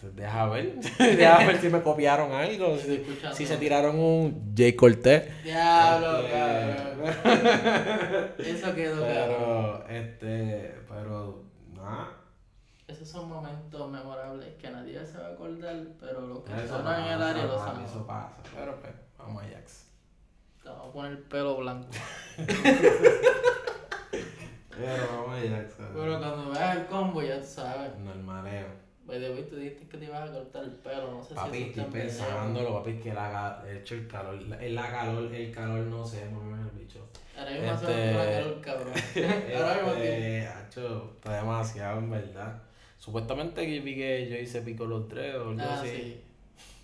Deja ver, deja ver si me copiaron algo, si, si se tiraron un J. Cortés. Diablo, este, Eso quedó Pero, este, pero, nada. Esos son momentos memorables que nadie se va a acordar, pero los que están en el área lo saben. Eso pasa, pero pues, vamos a Jax. Te vamos a poner el pelo blanco. pero vamos a Jax. Pero cuando veas el combo ya tú sabes. Normaleo. By the way, tú dijiste que te ibas a cortar el pelo, no sé papi, si estoy pensándolo, papi, que el, hecho el calor, el, la calor, el calor no sé, bien el bicho. Ahora mismo este, hace un calor, cabrón. Ahora mismo este, hecho, está demasiado, en verdad. Supuestamente que vi que yo hice pico los tres o algo ah, así. Sí.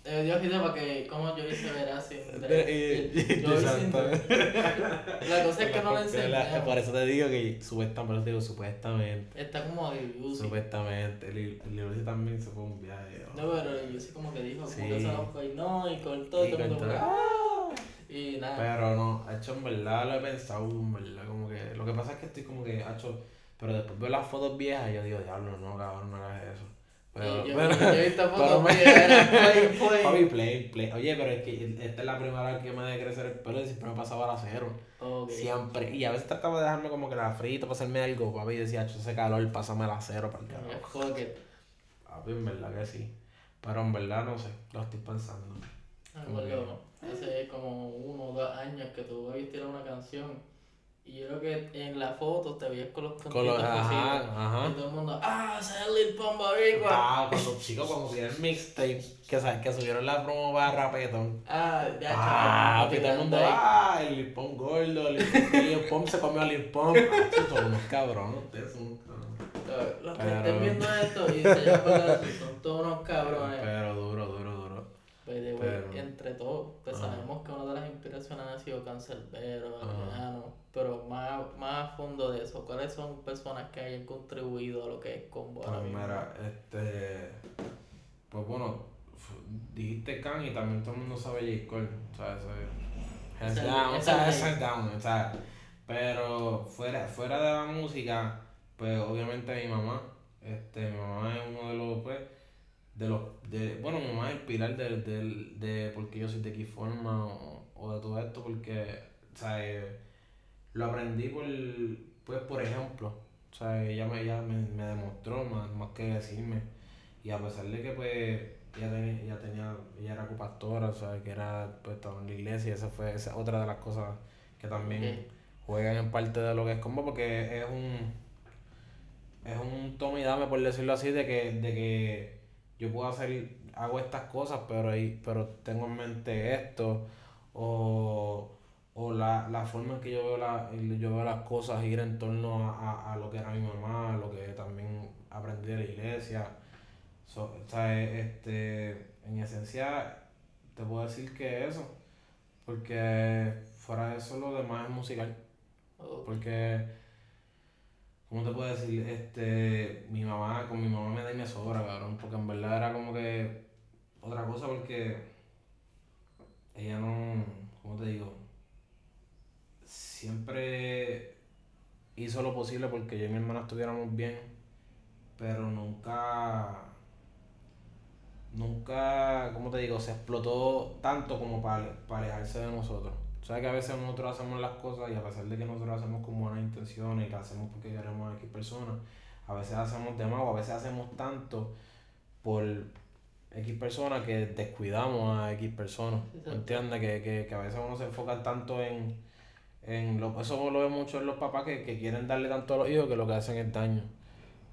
Eh, Dios quise para que, como yo hice ver así. yo hice La cosa es que no le enseñé. Por eso te digo que supuestamente, digo supuestamente. Está como Lil Supuestamente. Lil también se fue un viaje. No, pero yo sí como que dijo, como que se fue y no, y cortó y todo el mundo ¡Ah! Y nada. Pero no, hecho en verdad lo he pensado, en verdad, como que. Lo que pasa es que estoy como que, hecho. Pero después veo las fotos viejas y yo digo, diablo, no, cabrón, no hagas eso. Pero, yo, pero, yo he visto fotos era play, play. play, play. Oye, pero es que esta es la primera vez que me de crecer el pelo y siempre me pasaba la cero. Siempre. Y a veces trataba de dejarme como que la frita para hacerme algo, papi, y decía, ese calor, pásame la cero para el it. Papi, en verdad que sí. Pero en verdad no sé, lo estoy pensando. Ah, bueno, hace como uno o dos años que tú tirado una canción y yo creo que en la foto te veías con los con ajá, ajá. Y todo el mundo, ah, Lil Pump Boricua. Ah, cuando chicos, cuando subieron el mixtape, que sabes, que subieron la promo para Rapetón. Ah, ya, Ah, y todo el mundo, ah, el Lil Pump gordo, el Lil Pump se comió a Lil Pump. Ah, son unos cabrones, ustedes son unos cabrones. Los que estén viendo esto y se llaman son todos unos cabrones. Pero duro, duro, duro. Pero, entre todos, pues sabemos que una de las inspiraciones ha sido Cancerbero, Adriano, pero más, más a fondo de eso, ¿cuáles son personas que hayan contribuido a lo que es Combo pues mira, este, pues bueno, dijiste Can y también todo el mundo sabe J. Cole, o sea, eso es, down, o sea, es down, o sea, pero fuera, fuera de la música, pues obviamente mi mamá, este, mi mamá es uno de los, pues, de los de bueno mi mamá es el pilar de, de, de porque yo soy de qué forma o, de todo esto porque o sea, eh, lo aprendí por pues por ejemplo o sea ella me, ella me, me demostró más, más que decirme. Y a pesar de que pues ella tenía, ella, tenía, ella era copastora, o sea, que era, pues estaba en la iglesia, y esa fue esa otra de las cosas que también juegan en parte de lo que es como porque es un es un toma y dame por decirlo así de que, de que yo puedo hacer, hago estas cosas, pero, pero tengo en mente esto, o, o la, la forma en que yo veo, la, yo veo las cosas ir en torno a, a, lo que era mi mamá, a lo que también aprendí de la iglesia. o sea, este, en esencia, te puedo decir que eso, porque fuera de eso lo demás es musical. Porque ¿Cómo te puedo decir? Este, mi mamá, con mi mamá me da y me sobra, cabrón, porque en verdad era como que otra cosa porque ella no, ¿cómo te digo? Siempre hizo lo posible porque yo y mi hermana estuviéramos bien, pero nunca, nunca, ¿cómo te digo? Se explotó tanto como para, para alejarse de nosotros. Sabes que a veces nosotros hacemos las cosas y a pesar de que nosotros hacemos con buenas intenciones y que hacemos porque queremos a X personas, a veces hacemos de más o a veces hacemos tanto por X personas que descuidamos a X personas. ¿Entiendes? Que, que, que a veces uno se enfoca tanto en, en lo, eso lo veo mucho en los papás que, que quieren darle tanto a los hijos que lo que hacen es daño.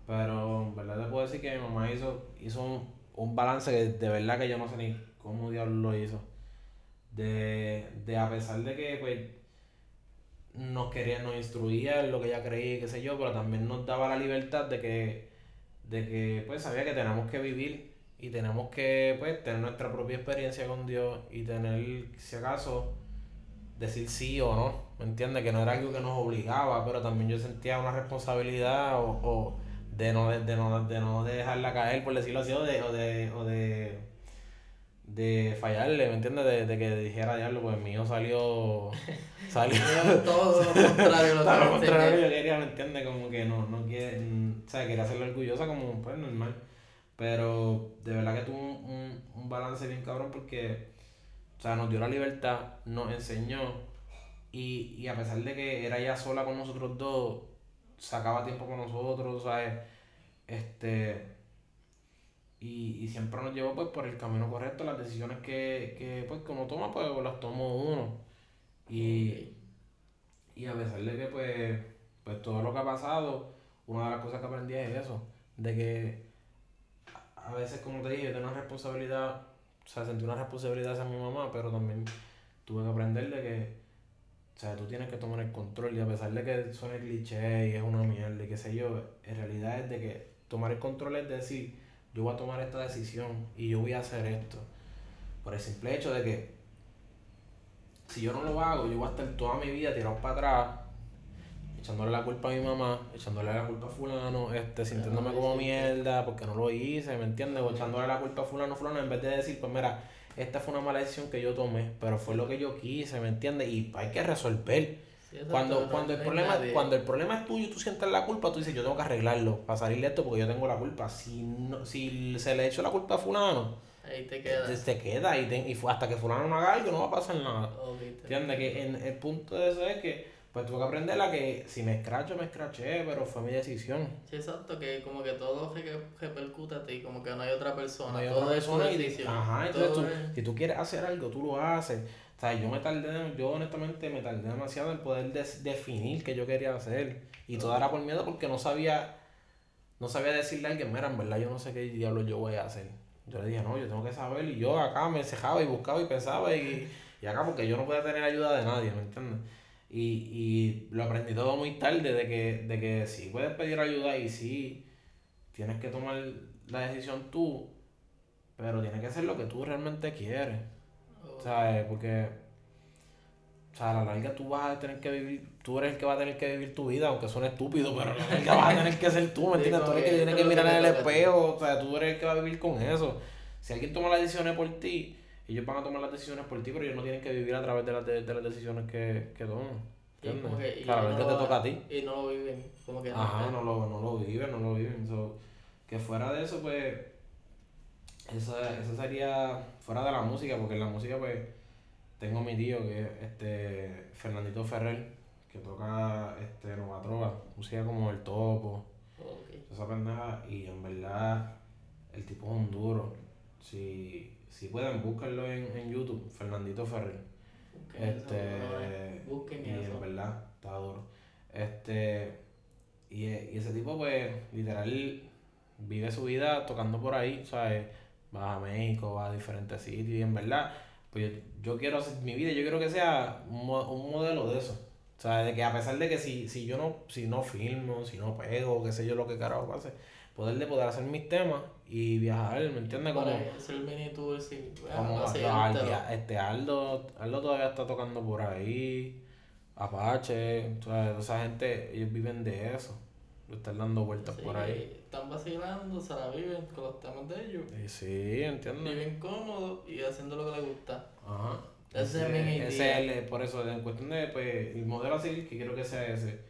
Pero en verdad te puedo decir que mi mamá hizo, hizo un, un balance que de verdad que yo no sé ni cómo diablos lo hizo. De, de a pesar de que pues nos quería, nos instruía en lo que ella creía qué sé yo, pero también nos daba la libertad de que, de que pues sabía que tenemos que vivir y tenemos que pues tener nuestra propia experiencia con Dios y tener, si acaso, decir sí o no, ¿me entiendes? Que no era algo que nos obligaba, pero también yo sentía una responsabilidad o, o de, no, de, no, de no dejarla caer, por decirlo así, o de, o de, o de de fallarle, ¿me entiendes? De, de que dijera diablo, pues mío salió. salió. todo lo contrario, lo, lo contrario yo quería, ¿me entiendes? Como que no, no quiere. O sea, quería hacerlo orgullosa como, pues normal. Pero de verdad que tuvo un, un, balance bien cabrón porque, o sea, nos dio la libertad, nos enseñó. Y, y a pesar de que era ella sola con nosotros dos, sacaba tiempo con nosotros, ¿sabes? Este y, y siempre nos llevó pues por el camino correcto, las decisiones que, que pues uno toma, pues las tomó uno. Y, y a pesar de que pues, pues todo lo que ha pasado, una de las cosas que aprendí es eso, de que a veces como te dije, tengo una responsabilidad, o sea, sentí una responsabilidad hacia mi mamá, pero también tuve que aprender de que, o sea, tú tienes que tomar el control y a pesar de que suene cliché y es una mierda y qué sé yo, en realidad es de que tomar el control es decir, yo voy a tomar esta decisión y yo voy a hacer esto. Por el simple hecho de que si yo no lo hago, yo voy a estar toda mi vida tirado para atrás, echándole la culpa a mi mamá, echándole la culpa a fulano, este, sintiéndome como mierda porque no lo hice, ¿me entiendes? O echándole la culpa a fulano, fulano, en vez de decir, pues mira, esta fue una mala decisión que yo tomé, pero fue lo que yo quise, ¿me entiendes? Y hay que resolver cuando, cuando, el problema, cuando el problema es tuyo y tú sientes la culpa, tú dices, yo tengo que arreglarlo para salir de esto porque yo tengo la culpa. Si, no, si se le echó la culpa a fulano, ahí te queda. Te, queda y, te, y hasta que fulano no haga algo no va a pasar nada. ¿Entiendes? Que en, el punto de eso es que pues tuve que aprender a que si me escracho, me escraché, pero fue mi decisión. Sí, exacto, que como que todo repercute a ti, como que no hay otra persona. No hay otra persona y, Ajá, entonces tú, si tú quieres hacer algo, tú lo haces sea, yo me tardé, yo honestamente me tardé demasiado en poder definir qué yo quería hacer. Y todo era por miedo porque no sabía, no sabía decirle a alguien, mira, en verdad yo no sé qué diablo yo voy a hacer. Yo le dije, no, yo tengo que saber. Y yo acá me cejaba y buscaba y pensaba y, y acá porque yo no podía tener ayuda de nadie, ¿me entiendes? Y, y lo aprendí todo muy tarde de que, de que sí puedes pedir ayuda y sí tienes que tomar la decisión tú, pero tienes que hacer lo que tú realmente quieres. ¿Sabes? Porque, o sea, a la larga tú vas a tener que vivir, tú eres el que va a tener que vivir tu vida, aunque suene estúpido, pero el que vas a tener que ser tú, ¿me entiendes? tú eres el que tiene que mirar en el espejo, o sea, tú eres el que va a vivir con eso. Si alguien toma las decisiones por ti, ellos van a tomar las decisiones por ti, pero ellos no tienen que vivir a través de, las de, las decisiones que, que toman. ¿Entiendes? Claro, que te toca a ti. Y no lo viven, como que Ajá, no, lo, no lo viven, no lo viven. So, que fuera de eso, pues, eso, eso sería fuera de la música, porque en la música pues tengo mi tío que es este Fernandito Ferrer, que toca este Nova Trova, música como el topo, esa pendeja, y en verdad el tipo es un duro. Si, si pueden, búsquenlo en, en YouTube, Fernandito Ferrer. este, Busquen y en verdad, está duro. Este, y, y ese tipo pues literal vive su vida tocando por ahí, ¿sabes? vas a México, vas a diferentes sitios y en verdad, pues yo, quiero hacer mi vida, yo quiero que sea un, modelo de eso. O sea, de que a pesar de que si, si yo no, si no filmo, si no pego, qué sé yo lo que carajo pase, poder de poder hacer mis temas y viajar, ¿me entiendes? Como, hacer el mini tour, sí. Como este Aldo, Aldo todavía está tocando por ahí, Apache, o sea, esa gente, ellos viven de eso, de estar dando vueltas por ahí están vacilando, se la viven con los temas de ellos. Y sí, entiendo. Viven cómodos y haciendo lo que les gusta. Ajá. Ese, es mi ese es por eso, en cuestión de, pues, el modelo así, que quiero que sea ese.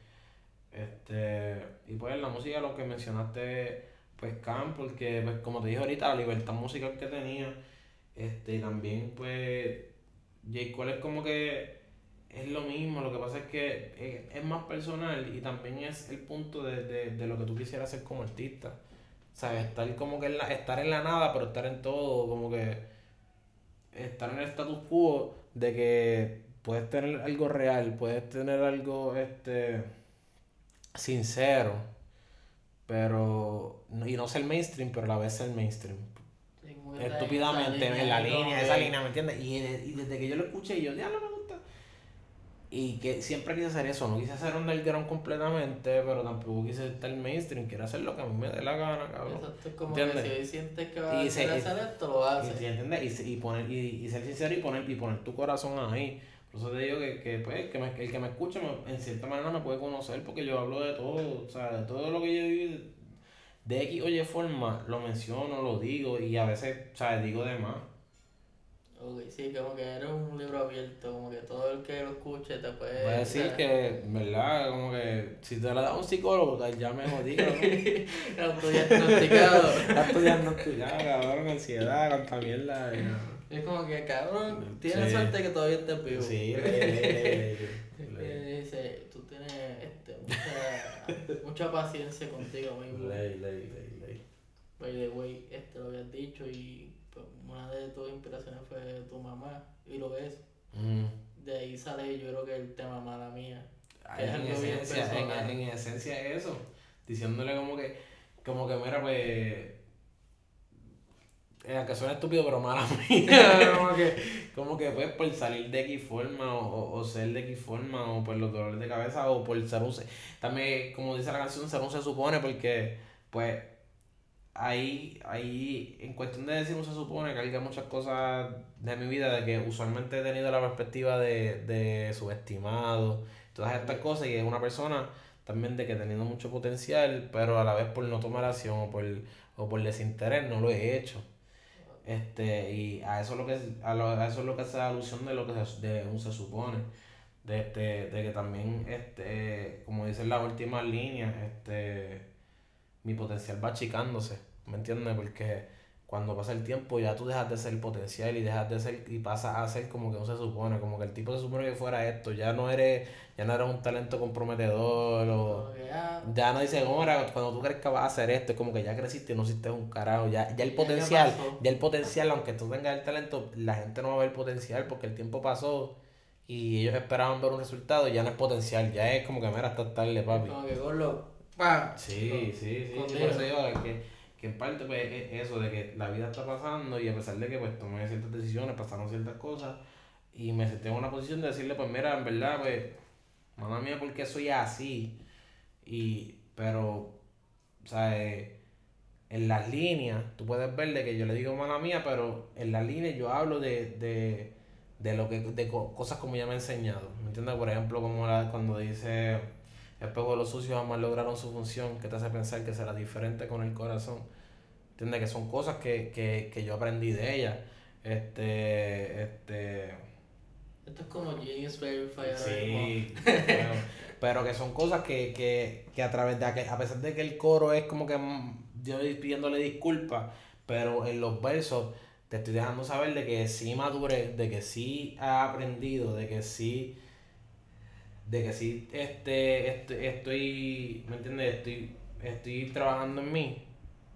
Este, y pues la música, lo que mencionaste, pues Cam, porque, pues, como te dije ahorita, la libertad musical que tenía, este, también, pues, J. Cole es como que es lo mismo, lo que pasa es que es, más personal y también es el punto de, de, de, lo que tú quisieras hacer como artista. ¿sabes? Estar como que estar en la nada, pero estar en todo, como que estar en el status quo de que puedes tener algo real, puedes tener algo este sincero, pero y no ser mainstream, pero a la vez ser mainstream. Estúpidamente en la línea, esa línea, ¿me entiendes? Y, y, desde que yo lo escuché, yo, ya no me gusta. Y que siempre quise hacer eso, no quise hacer underground completamente, pero tampoco quise estar mainstream, quiero hacer lo que a mí me dé la gana, cabrón. Exacto, es como que si hoy sientes que vas a hacer esto, lo haces. Y, ¿entiendes? Y, y, poner, y, y, ser sincero y poner, y poner tu corazón ahí. Por eso te digo que, que, pues, que me, el que me escucha en cierta manera me puede conocer porque yo hablo de todo, o sea, de todo lo que yo viví de X o Y forma lo menciono, lo digo y a veces, ¿sabes? Digo de más. Ok, sí, como que eres un libro abierto, como que todo el que lo escuche te puede... Voy a decir que, ¿verdad? Como que si te la da un psicólogo, ya me jodí, ¿no? Estoy diagnosticado. Estoy diagnosticado, cabrón, ansiedad, tanta mierda. Es como que, cabrón, tienes suerte que todavía estés vivo. Sí, Dice, tú tienes este, mucha, mucha paciencia contigo mismo. Ley, ley, ley, ley. By the way, este lo habías dicho y pues, una de tus inspiraciones fue tu mamá y lo ves. Mm. De ahí sale yo creo que el tema mala mía. en, esencia, en, en, esencia es eso. Diciéndole como que, como que mira pues eh, que suena estúpido, pero mala mía. como que, como que pues por salir de X forma o, o, ser de X forma o por los dolores de cabeza o por ser un... También, como dice la canción, ser un se supone porque pues ahí, ahí en cuestión de decir un se supone que hay muchas cosas de mi vida de que usualmente he tenido la perspectiva de, de subestimado, todas estas cosas y es una persona también de que teniendo mucho potencial, pero a la vez por no tomar acción o por, o por desinterés no lo he hecho. Este, y a eso es lo que a, lo, a eso es lo que hace alusión de lo que se, de un se supone. De, este, de que también, este, como dice la última línea, este, mi potencial va achicándose, ¿me entiendes? Porque cuando pasa el tiempo ya tú dejas de ser potencial y dejas de ser y pasas a ser como que no se supone, como que el tipo se supone que fuera esto, ya no eres, ya no eres un talento comprometedor o ya, no dice, ahora cuando tú crees que vas a hacer esto, es como que ya creciste, no hiciste un carajo, ya, ya el potencial, ya el potencial, aunque tú tengas el talento, la gente no va a ver el potencial porque el tiempo pasó y ellos esperaban ver un resultado y ya no es potencial, ya es como que mira, hasta tarde, papi. Como que lo Sí, sí, sí, por eso digo que que en parte pues es eso de que la vida está pasando y a pesar de que pues tomé ciertas decisiones, pasaron ciertas cosas y me senté en una posición de decirle pues mira, en verdad pues, mamá mía, ¿por qué soy así? Y, pero, eh, en las líneas, tú puedes ver de que yo le digo mamá mía, pero en las líneas yo hablo de, de, de lo que, de cosas como ella me ha enseñado, ¿me entiendes? Por ejemplo, como la, cuando dice espejo de los sucios jamás lograron su función, que te hace pensar que será diferente con el corazón. ¿Entiendes? Que son cosas que, que, que yo aprendí de ella. Este, este... Esto es como Genius Verified. Sí, pero, que son cosas que, que, que a través de, a pesar de que el coro es como que mm, yo pidiéndole disculpas, pero en los versos te estoy dejando saber de que sí maduré, de que sí he aprendido, de que sí de que sí este, este, estoy, ¿me entiendes? Estoy, estoy trabajando en mí,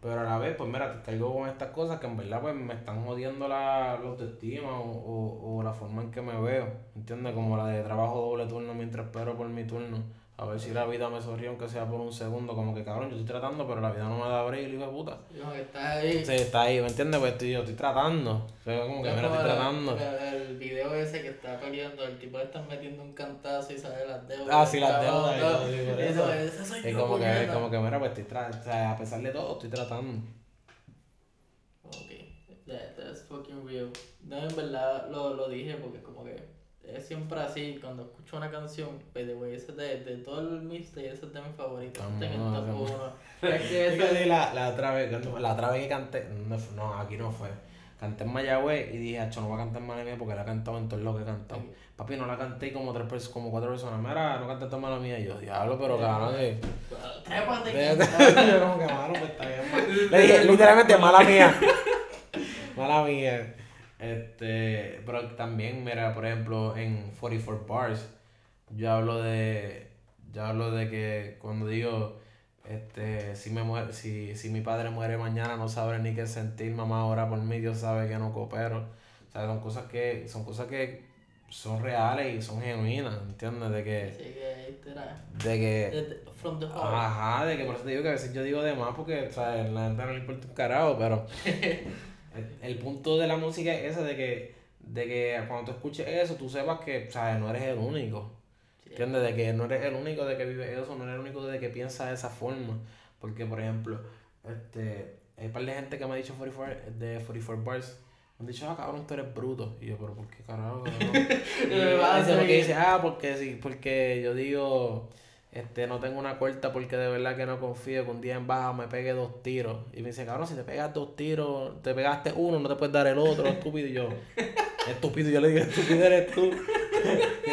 pero a la vez, pues mira, te caigo con estas cosas que en verdad pues me están jodiendo la, la autoestima o, o, o la forma en que me veo, ¿entiendes? Como la de trabajo doble turno mientras espero por mi turno a ver si la vida me sonríe aunque sea por un segundo, como que cabrón, yo estoy tratando, pero la vida no me da abrir, hijo de puta. No, está ahí. Sí, está ahí, ¿me entiendes? Pues estoy, yo estoy tratando. O sea, como que me estoy tratando. El, video ese que está peleando, el tipo está metiendo un cantazo y sale las deudas. Ah, sí, las deudas. No, eso, eso soy es como que, como que, mira, pues estoy tratando, o sea, a pesar de todo, estoy tratando. Ok, that, that's fucking real. No, en verdad lo, lo dije porque como que es siempre así, cuando escucho una canción, pues, ese de, de todo el mixtape, ese es de mis favoritos. es que la, la, otra vez, la otra vez que canté, no, aquí no fue. Canté en Mayagüez y dije, acho, no voy a cantar en mala mía porque la he cantado en todo lo que he cantado. Papi, no la canté como tres como cuatro personas. Mira, no canté en mala mía. Y yo, diablo, pero cabrón, que. Trépate. Yo como que malo, pues está bien. Le dije, literalmente, mala mía. mala mía. Este, pero también, mira, por ejemplo, en 44 Bars, yo hablo de, yo hablo de que cuando digo, Este, si me muere, si, si mi padre muere mañana no sabré ni qué sentir, mamá ahora por mí, Dios sabe que no coopero. O sea, son cosas que, son cosas que son reales y son genuinas, ¿entiendes? De que. Sí, que De que. From the heart. Ajá, de que por eso te digo que a veces yo digo de más porque, o sea, la gente no le importa un carajo, pero. el, punto de la música es ese de que, de que cuando tú escuches eso, tú sepas que, ¿sabes? No eres el único. ¿Entiendes? De que no eres el único de que vive eso, no eres el único de que piensa de esa forma. Porque, por ejemplo, este, hay un par de gente que me ha dicho 44, de 44 Bars me han dicho, ah, cabrón, tú eres bruto. Y yo, pero ¿por qué carajo? y me porque dice, ah, porque sí, porque yo digo, este, no tengo una cuarta porque de verdad que no confío que un día en baja me pegue dos tiros. Y me dice, cabrón, si te pegas dos tiros, te pegaste uno, no te puedes dar el otro, estúpido. Y yo, estúpido, yo le digo, estúpido eres tú.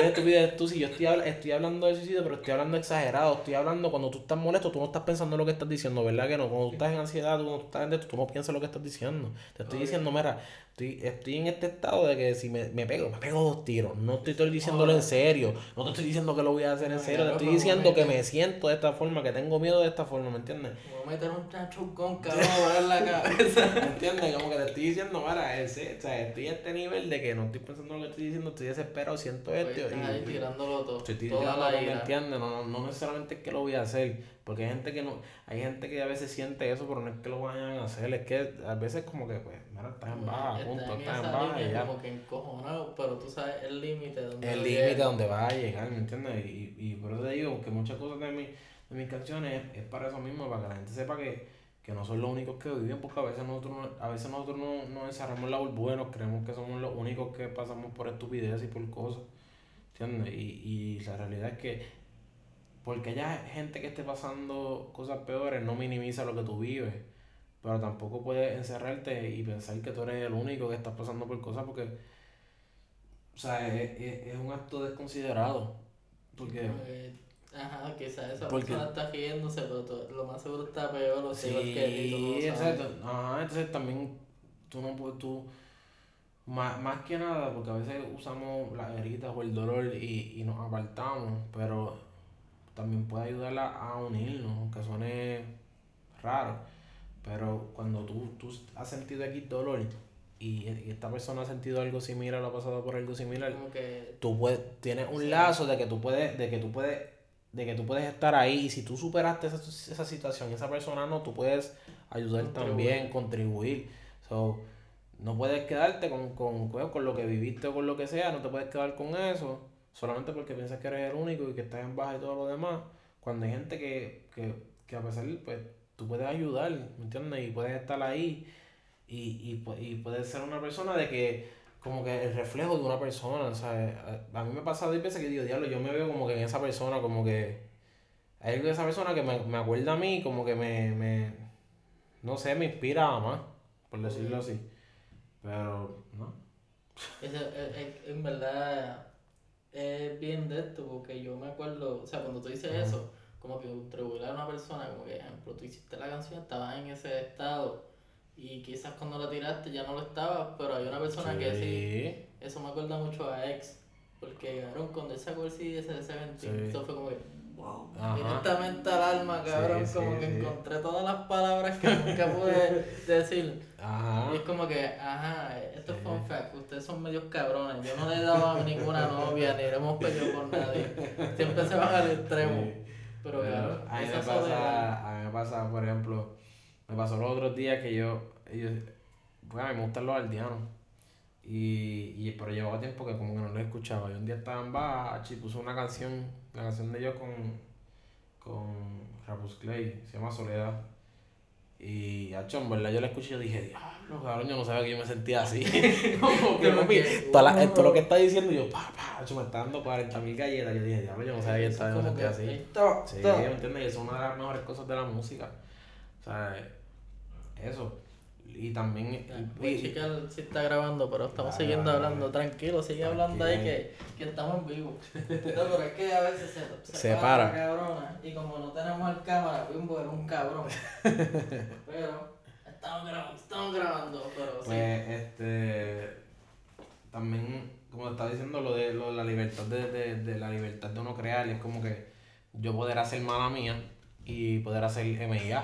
Eres tú. Si yo estoy, estoy hablando de suicidio, pero estoy hablando exagerado. Estoy hablando cuando tú estás molesto, tú no estás pensando en lo que estás diciendo, ¿verdad que no? Cuando tú estás en ansiedad, tú no estás en tú no piensas lo que estás diciendo. Te estoy diciendo, mira, Estoy, estoy en este estado de que si me, me pego, me pego dos tiros. No te estoy diciéndolo en serio. No te estoy diciendo que lo voy a hacer en serio. Te estoy diciendo que me siento de esta forma, que tengo miedo de esta forma, ¿me entiendes? Voy a meter un chachucón, cabrón, en la cabeza. ¿Me entiendes? Como que te estoy diciendo, mira, ese, o sea, estoy a este nivel de que no estoy pensando lo que estoy diciendo, estoy desesperado, siento esto. Ahí tirándolo todo. Estoy tirando ¿me entiendes? No, no necesariamente es que lo voy a hacer porque hay gente que no, hay gente que a veces siente eso, pero no es que lo vayan a hacer, es que a veces como que pues, mira, estás en baja, punto, estás en baja y ya. Como que encojonado, pero tú sabes el límite donde El límite donde va a llegar, ¿me entiendes? Y, y por eso te digo que muchas cosas de, mi, de mis canciones es, para eso mismo, para que la gente sepa que, que no son los únicos que viven, porque a veces nosotros, a veces nosotros no, no encerramos la burbuja, nos creemos que somos los únicos que pasamos por estupidez y por cosas. ¿Entiendes? Y, y la realidad es que porque haya gente que esté pasando cosas peores no minimiza lo que tú vives. Pero tampoco puedes encerrarte y pensar que tú eres el único que está pasando por cosas porque. O sea, es, un acto desconsiderado. Porque. ajá, quizás esa persona está riéndose, pero lo más seguro está peor o sí, que exacto. Ajá, entonces también tú no puedes. Tú, más, más que nada, porque a veces usamos las heridas o el dolor y, y nos apartamos, pero también puede ayudarla a unirnos, aunque suene raro. Pero cuando tú, tú has sentido aquí dolor y, esta persona ha sentido algo similar o ha pasado por algo similar, tú puedes, tienes un lazo de que tú puedes, de que tú puedes, de que tú puedes estar ahí y si tú superaste esa, esa situación y esa persona no, tú puedes ayudar también, contribuir. So, no puedes quedarte con, con, con lo que viviste o con lo que sea, no te puedes quedar con eso solamente porque piensas que eres el único y que estás en baja y todo lo demás, cuando hay gente que, que, que a pesar, pues, tú puedes ayudar, ¿me entiendes? Y puedes estar ahí y, y, y puedes ser una persona de que, como que el reflejo de una persona, ¿sabes? A, a mí me ha pasado veces que digo, diablo, yo me veo como que en esa persona, como que hay algo de esa persona que me, me acuerda a mí, como que me, me, no sé, me inspira más, por decirlo así. Pero, no. Es, en verdad es bien de esto, porque yo me acuerdo, o sea, cuando tú dices eso, como que contribuir a una persona, como que, ejemplo, tú hiciste la canción, estabas en ese estado, y quizás cuando la tiraste ya no lo estabas, pero hay una persona que sí, eso me acuerda mucho a Ex, porque cabrón, cuando él sacó el CD ese de Seventeen, eso fue como que, wow, directamente al alma, cabrón, como que encontré todas las palabras que nunca pude decir. Ajá. Y es como que, ajá, esto es fun fact, ustedes son medios cabrones, yo no le he dado a ninguna novia, ni le hemos pedido por nadie, siempre se van al extremo. Pero, claro, a mí, me pasa, a mí me pasa, por ejemplo, me pasó los otros días que yo, ellos, bueno, me gustan los aldeanos. Y, y, pero llevaba tiempo que como que no lo escuchaba. Y un día estaba en Bach y puso una canción, la canción de ellos con, con Rapus Clay, se llama Soledad. Y a en verdad yo la escuché y yo dije, diablo, cabrón, yo no sabía que yo me sentía así. como que, papi, esto lo que está diciendo, yo, pa, pa, me está dando 40 mil galletas. Yo dije, diablo, yo no sabía que yo me sentía así. Sí, ¿me entiendes? Y eso es una de las mejores cosas de la música. O sea, eso. Y también. Pues chica sí está grabando, pero estamos siguiendo hablando. Tranquilo, sigue hablando ahí que, que estamos en vivo. pero es que a veces se, se, para. cabrona. Y como no tenemos el cámara, Bimbo era un cabrón. pero estamos grabando, estamos grabando. Pero pues, este. También, como te estaba diciendo, lo de, lo de la libertad de, de, de la libertad de uno crear, es como que yo poder hacer mala mía y poder hacer MIA.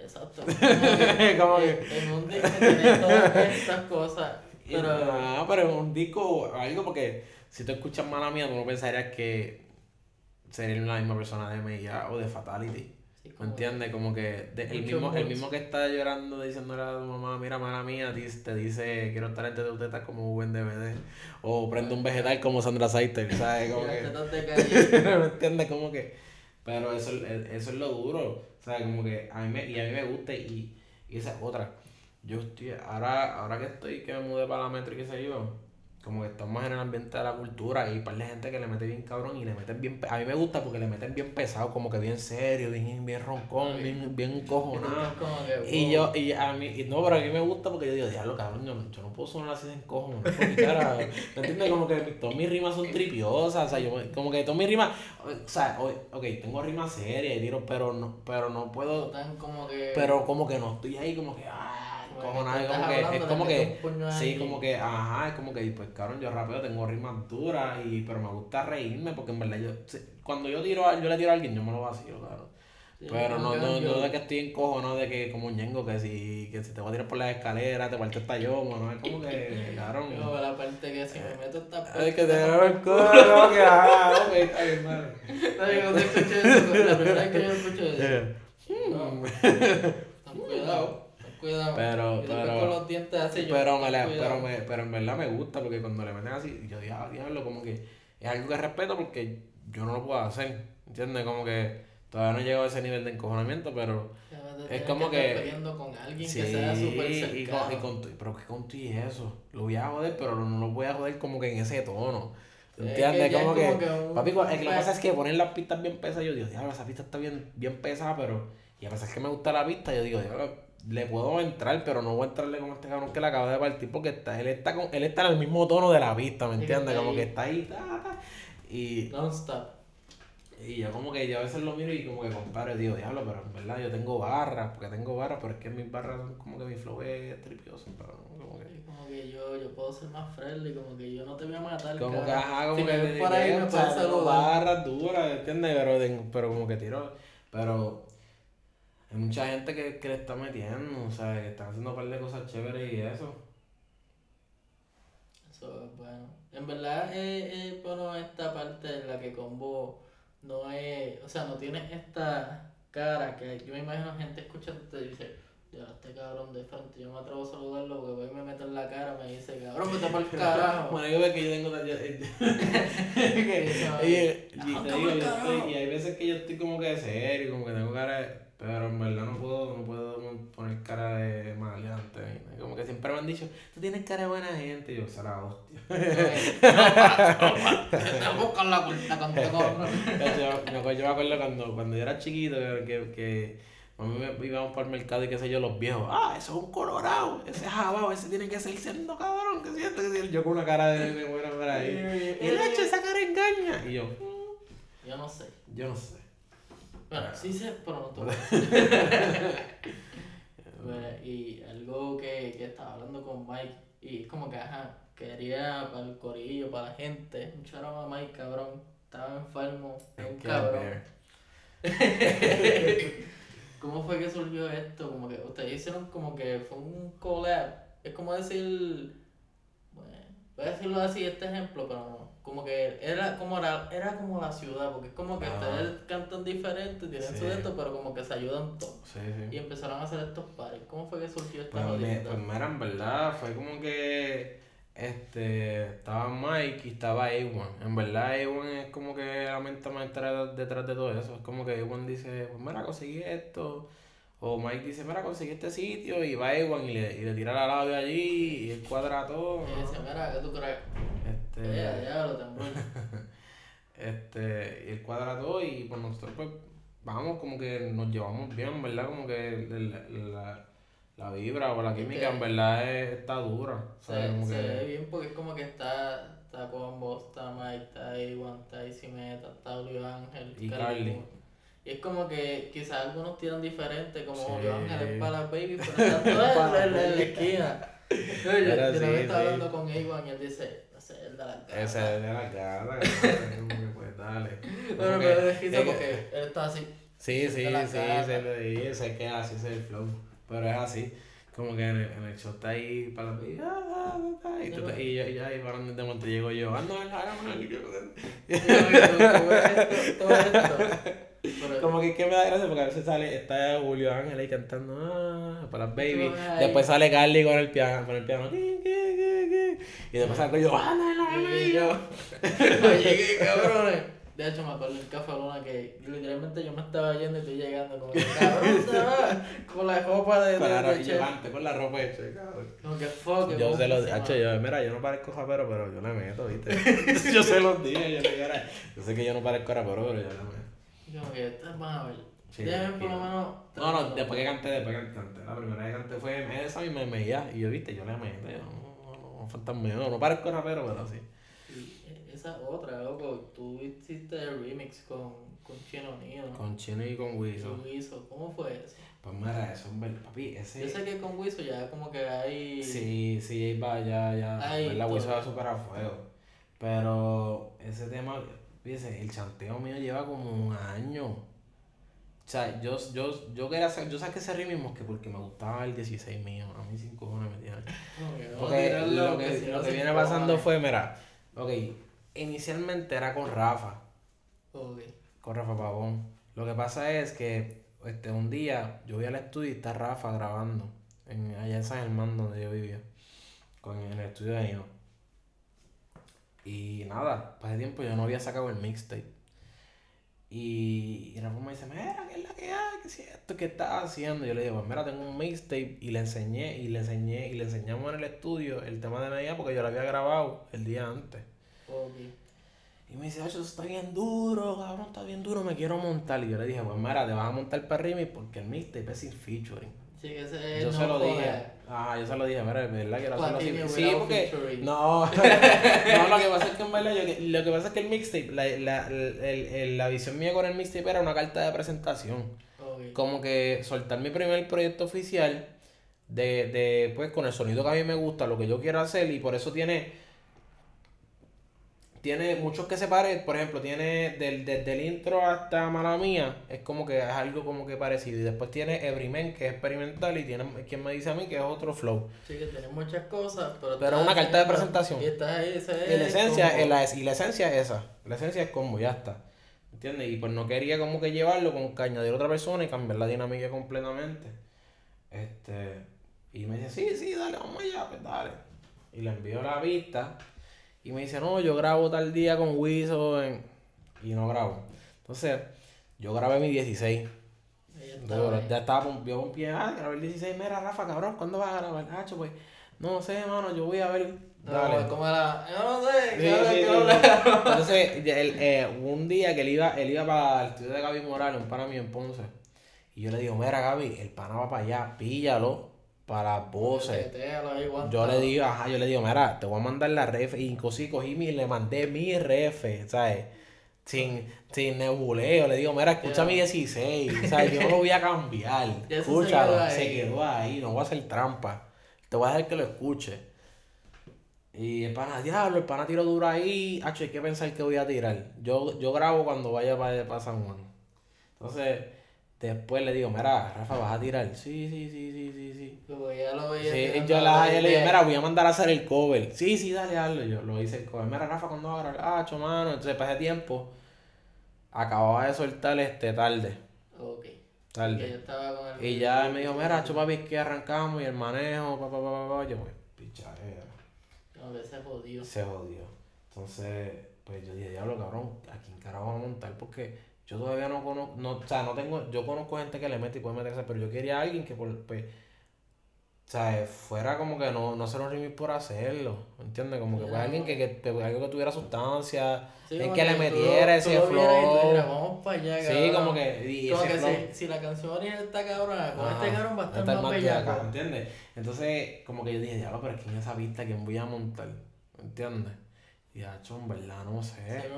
Exacto. Como que, En un disco tiene todas estas cosas. Pero... No, pero en un disco, algo porque si tú escuchas mala mía, tú no pensarías que sería la misma persona de MIA o de Fatality. ¿Me entiendes? Como que el, mismo, el mismo que está llorando diciéndole a tu mamá, mira, mala mía, te dice, quiero estar entre tus tetas como un buen DVD. O prende un vegetal como Sandra Saiter, ¿sabes? Como que, ¿Me entiendes? Como que... Pero eso, eso es lo duro, ¿sabes? Como que a mí me, y a mí me gusta y, y esa es otra. Yo estoy, ahora, ahora que estoy, que me mudé para la metro y qué sé yo, como que estamos en el ambiente de la cultura y hay gente que le mete bien cabrón y le meten bien a mí me gusta porque le meten bien pesado como que bien serio bien bien roncón bien bien cojonado. Y yo y a mí y no pero a mí me gusta porque yo digo diablo cabrón yo, yo no puedo sonar así de cojones ¿me entiendes? como que todas mis rimas son tripiosas o sea yo como que todas mis rimas o sea ok tengo rimas serias y tiro pero no pero no puedo como que pero como que no estoy ahí como que ah como que, es como que, sí, como que, ajá, es como que, pues cabrón, yo rapeo, tengo rimas duras, y, pero me gusta reírme, porque en verdad yo, cuando yo tiro, yo le tiro a alguien, yo me lo vacío, claro. pero no, no, no de que estoy en cojo, no de que como ñengo, que si, que si te voy a tirar por la escalera, te parte esta yo, no es como que, cabrón. Yo, la parte que si me meto esta parte. Es que te agarro el como que, ajá, ok, está bien, madre. No, yo escuché eso, la primera vez que yo escuché eso. No. Cuidado. Cuidado. Pero, pero, con los dientes así, yo, pero, me pero, me, pero en verdad me gusta porque cuando le meten así, yo digo, ah, diablo, como que es algo que respeto porque yo no lo puedo hacer. ¿Entiendes? Como que todavía no he llegado a ese nivel de encojonamiento, pero es como que. con alguien sí, que sea súper y con, y con, pero que con y eso. Lo voy a joder, pero no lo voy a joder como que en ese tono. ¿Entiendes? como, que, papi, lo que pasa es que poner las pistas bien pesadas, yo digo, diablo, esa pista está bien, bien pesada, pero. Y a pesar que me gusta la pista, yo digo, diablo le puedo entrar, pero no voy a entrarle con este cabrón que le acaba de partir porque está, él está con, él está en el mismo tono de la vista, ¿me entiendes? Como que está ahí, y non stop. Y yo como que yo a veces lo miro y como que comparo y digo, diablo, pero en verdad yo tengo barras, porque tengo barras, pero es que mis barras son como que mi flow es tripioso, pero como que... Como que yo, yo puedo ser más friendly, como que yo no te voy a matar, Como que ajá, como si que... Me por ahí me puedes saludar. Barras duras, ¿entiendes? Pero, pero como que tiro, pero hay mucha gente que, que le está metiendo, o sea, que están haciendo un par de cosas chéveres y eso. Eso es bueno. En verdad es, bueno esta parte en la que Combo no es, o sea, no tiene esta cara que yo me imagino gente escuchando te dice, ya este cabrón de frente, yo me atrevo a saludarlo porque voy y me meto en la cara me dice, cabrón, vete por el carajo. bueno, yo veo que yo tengo y, y hay veces que yo estoy como que serio, como que tengo cara de pero en verdad no puedo, no puedo poner cara de maleante. Como que siempre me han dicho, tú tienes cara de buena gente. Y yo, será hostia. buscan la cuenta con yo, yo me acuerdo cuando, cuando yo era chiquito que, que a mí me íbamos para el mercado y qué sé yo, los viejos, ah, eso es un colorado, ese es jabao, ese tiene que ser siendo cabrón, que siento que yo con una cara de, de buena por ahí. Y el hecho, esa cara engaña. Y yo, yo no sé. Yo no sé. Bueno, sí sé, pero no todo. y algo que, que estaba hablando con Mike, y es como que, ajá, quería para el corillo, para la gente, un charama a Mike, cabrón, estaba enfermo, un cabrón. ¿Cómo fue que surgió esto? Como que ustedes hicieron como que fue un collab. Es como decir, bueno, voy a decirlo así, este ejemplo, pero no como que era como era, era como la ciudad, porque es como que ustedes cantan diferente, tienen su esto, pero como que se ayudan todos. Y empezaron a hacer estos pares. ¿Cómo fue que surgió esta pues, me, pues mira, en verdad, fue como que este estaba Mike y estaba A1. En verdad A1 es como que la mente maestra detrás de todo eso. Es como que A1 dice, pues mira, conseguí esto. O Mike dice, mira, conseguí este sitio y va Ewan y le, y le tira la labio allí y él cuadra todo. Y dice, mira, ¿qué tú crees? Este... Ya, ya, lo este, y él cuadra todo y pues nosotros pues vamos como que nos llevamos bien, ¿verdad? Como que la, la, vibra o la química en verdad está dura. Se, ve bien porque es como que está, está Combo, está Mike, está Ewan, está Isimeta, está Julio Ángel. Y Carly. Y es como que quizás algunos tiran diferente, como sí. Ángel para la baby, pero están todos en, la esquina. Yo, yo, yo estaba hablando con Ewan y él dice, ese es el de la cara. Ese es el de pues dale. Bueno, pero es que porque él está así. Sí, sí, sí, se lo dije, sé que así es el flow. Pero es así. Como que en el, en el show está ahí para la y, ah, ah, ah, y, tú, y, ya, y ahí para donde te llego yo, ando en la Como que, ¿qué me da gracia? Porque a veces sale, está Julio Ángel ahí cantando ah, para las baby. Después sale Carly con el piano, con el piano. Y después sale yo, en la y yo. Oye, qué cabrones. De hecho, me acuerdo en Café Luna que literalmente yo me estaba yendo y estoy llegando como que cabrón con la ropa de, de, de, de con la ropa hecha, cabrón. Como que fuck. Yo se los dije, yo, mira, yo no parezco rapero, pero yo le meto, ¿viste? yo se los dije, yo le dije, yo sé que yo no parezco rapero, pero yo le meto. Como que estas van a ver. Sí, Déjame por lo menos. No, no, después que canté, después que canté. La primera vez que canté fue esa y me meía. Y yo, viste, yo le meto. Yo, no, no, no, parezco rapero, pero sí. Y esa otra, loco, tú hiciste el remix con, con Chino Nino. Con Chino y con Wiso. Con Wiso, ¿cómo fue eso? Pues mira, eso es verdad, papi, ese... Yo sé que con Wiso ya como que hay... Sí, sí, va, ya, ya, la Wiso va súper a fuego. Pero ese tema, fíjese, el chanteo mío lleva como un año. O sea, yo, yo, yo quería yo saqué ese ritmo que porque me gustaba el 16 mío. A mí sin cojones me tiran. Porque lo, que, lo que viene pasando fue, mira, ok, inicialmente era con Rafa. Okay. Con Rafa Pavón. Lo que pasa es que este, un día yo voy al estudio y está Rafa grabando. En, allá en San Germán donde yo vivía. Con, en el estudio de ellos. Y nada, ese tiempo yo no había sacado el mixtape. Y, y Rafa me dice, mira, ¿qué es la que hay? ¿Qué es esto? ¿Qué estás haciendo? Y yo le digo, pues mira, tengo un mixtape y le enseñé, y le enseñé, y le enseñamos en el estudio el tema de medida porque yo lo había grabado el día antes. Y me dice, eso está bien duro, cabrón, está bien duro, me quiero montar. Y yo le dije, pues mira, te vas a montar para Rimi porque el mixtape es sin featuring. Sí, ese yo no se lo dije. Ah, yo se lo dije, mira, verdad quiero hacerlo así. Sí, porque. No, no, lo que pasa es que en verdad, yo, lo que pasa es que el mixtape, la, la, el, la visión mía con el mixtape era una carta de presentación. Como que soltar mi primer proyecto oficial de, de, pues, con el sonido que a mí me gusta, lo que yo quiero hacer, y por eso tiene tiene muchos que se parecen, por ejemplo, tiene del, desde el intro hasta Mala Mía, es como que es algo como que parecido. Y después tiene Everyman, que es experimental, y tiene quien me dice a mí que es otro flow. Sí, que tiene muchas cosas, pero... Pero es una carta de presentación. Y está ahí, esa es... Y la esencia, la, y la esencia es esa. La esencia es como, ya está. ¿Entiendes? Y pues no quería como que llevarlo con caña de otra persona y cambiar la dinámica completamente. Este... Y me dice, sí, sí, dale, vamos allá, pues dale. Y le envío la vista y me dice, no, yo grabo tal día con Wiso y no grabo. Entonces, yo grabé mi 16. ya estaba, yo un pie, ah, grabé el 16, mira Rafa, cabrón, ¿cuándo vas a grabar? Hacho, pues, no sé, hermano, yo voy a ver. Dale. No, ¿cómo era? Yo no sé, sí, Entonces, el, eh, un día que él iba, él iba para el estudio de Gaby Morales, un pana mío en Ponce. Y yo le digo, mira Gaby, el pana va para allá, píllalo para voces. Yo le digo, ajá, yo le digo, mira, te voy a mandar la ref. Y cosí, cogí mi, le mandé mi ref, ¿sabes? Sin, sin nebuleo. Le digo, mira, escucha mi 16, ¿sabes? Yo no lo voy a cambiar. Escúchalo, se quedó, ahí, no voy a hacer trampa. Te voy a dejar que lo escuche. Y el pana, diablo, el pana tiro duro ahí. Hay que pensar que voy a tirar. Yo, yo grabo cuando vaya para, para San Juan. Entonces, Después le digo, mira, Rafa, ¿vas a tirar? Sí, sí, sí, sí, sí, lo veía. Sí, yo la, le digo, mira, voy a mandar a hacer el cover. Sí, sí, dale, hazlo. Yo lo hice el cover. Mira, Rafa, ¿cuándo va a grabar? Ah, mano. Entonces, para ese tiempo, acababa de soltar este tarde. Ok. Tarde. Yo estaba con el y ya me dijo, mira, chupa, papi, que arrancamos y el manejo, pa, pa, pa, pa, Yo, pues, pichadera. No, se jodió. Se jodió. Entonces, pues yo dije, diablo, cabrón, ¿a quién carajo vamos a montar? Porque yo todavía no conozco, no, o sea, no tengo, yo conozco gente que le mete y puede meterse, pero yo quería a alguien que por, pues, o sea, fuera como que no, no hacer un remix por hacerlo, ¿entiendes? Como que fuera alguien que, que, algo que tuviera sustancia, en que, le metiera ese flow. vamos para allá, Sí, como que, y como que si, si, la canción original está cabrona, con este cabrón va a estar más bellaco. ¿entiendes? Entonces, como que yo dije, diablo, pero es que en esa vista, ¿quién voy a montar? ¿Entiendes? Y hecho, en verdad, no sé.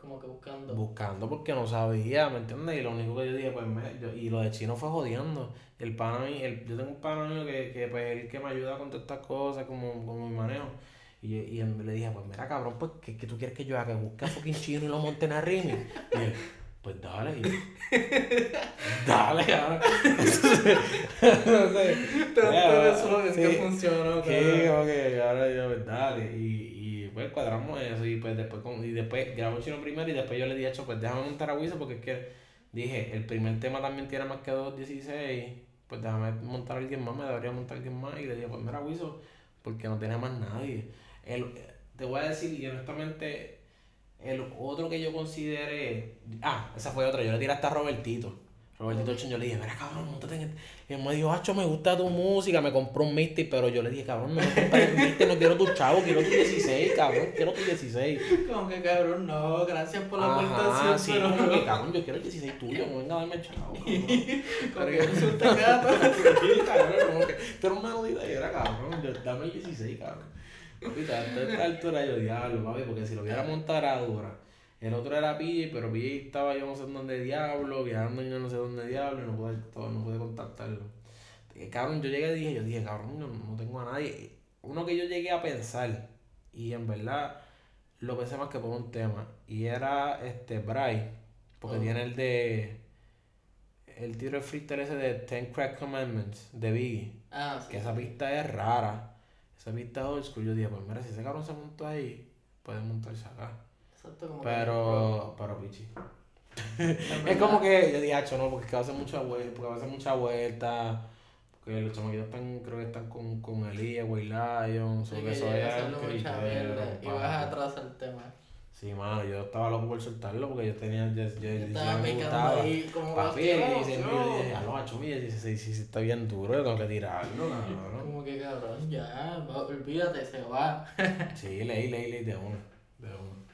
como que buscando. Buscando porque no sabía, ¿me entiendes? Y lo único que yo dije, pues, me, y lo de chino fue jodiendo. El pana, el, yo tengo un pana mío que, que, pues, el que me ayuda con todas estas cosas, como, como mi manejo. Y, y le dije, pues, mira, cabrón, pues, ¿qué, qué tú quieres que yo haga? Que busque a fucking chino y lo monte en Rimi. Y él, pues dale. dale, cabrón. no sé. Te sí, que funcionó, Sí, ok, ahora yo, pues dale. Y pues cuadramos eso. Y pues después, y después grabamos chino primero y después yo le dije, pues déjame montar a Wiso porque es que dije, el primer tema también tiene más que 2.16. Pues déjame montar a alguien más, me debería montar a alguien más. Y le dije, pues mira, Wiso, porque no tiene más nadie. El, te voy a decir, y honestamente el otro que yo consideré. Ah, esa fue otra. Yo le tiré hasta a Robertito. Robertito yo le dije, mira cabrón, montate en este. Y él me dijo, Hacho, me gusta tu música, me compró un Misty, pero yo le dije, cabrón, no me compres el Misty, no quiero tu chavo, quiero tu 16, cabrón, quiero tu 16. Como que cabrón, no, gracias por la aportación. Sí, pero... como que cabrón, yo quiero el 16 tuyo, no venga a darme el chavo. Como que resulta gato. cabrón, como que, tú eres y era cabrón, dame el 16, cabrón. Ahorita, a esta altura yo diablo, papi, porque si lo hubiera montado era dura. El otro era PJ, pero PJ estaba yo no sé dónde diablo, viajando yo no sé dónde diablo, y no pude, no pude contactarlo. Eh, cabrón, yo llegué y dije, yo dije, cabrón, no, no tengo a nadie. Uno que yo llegué a pensar, y en verdad lo pensé más que por un tema, y era este Bray, porque oh. tiene el de el tiro de freestyle ese de Ten Crack Commandments de Biggie. Ah, Que esa pista es rara. Esa pista old school. Yo dije, pues mira, si ese cabrón se montó ahí, puede montarse acá. Exacto, como pero, pero pichi. es como que yo dije, hacho, no, porque es que va a hacer mucha vuelta, porque va a hacer mucha vuelta. Porque los chamaquitos están, creo que están con, con Elías, Way Lions, o que eso es. Y vas a atrasar el tema. Sí, mano, yo estaba loco por soltarlo porque yo tenía. Yo, yo, yo estaba me gustaba. Ahí, como Papi, y dice, yo dije, a lo macho, mira, si, si, si, está bien duro, yo tengo que tirarlo, cabrón. Como que cabrón, ya, olvídate, se va. sí, leí, leí, leí de uno. De uno.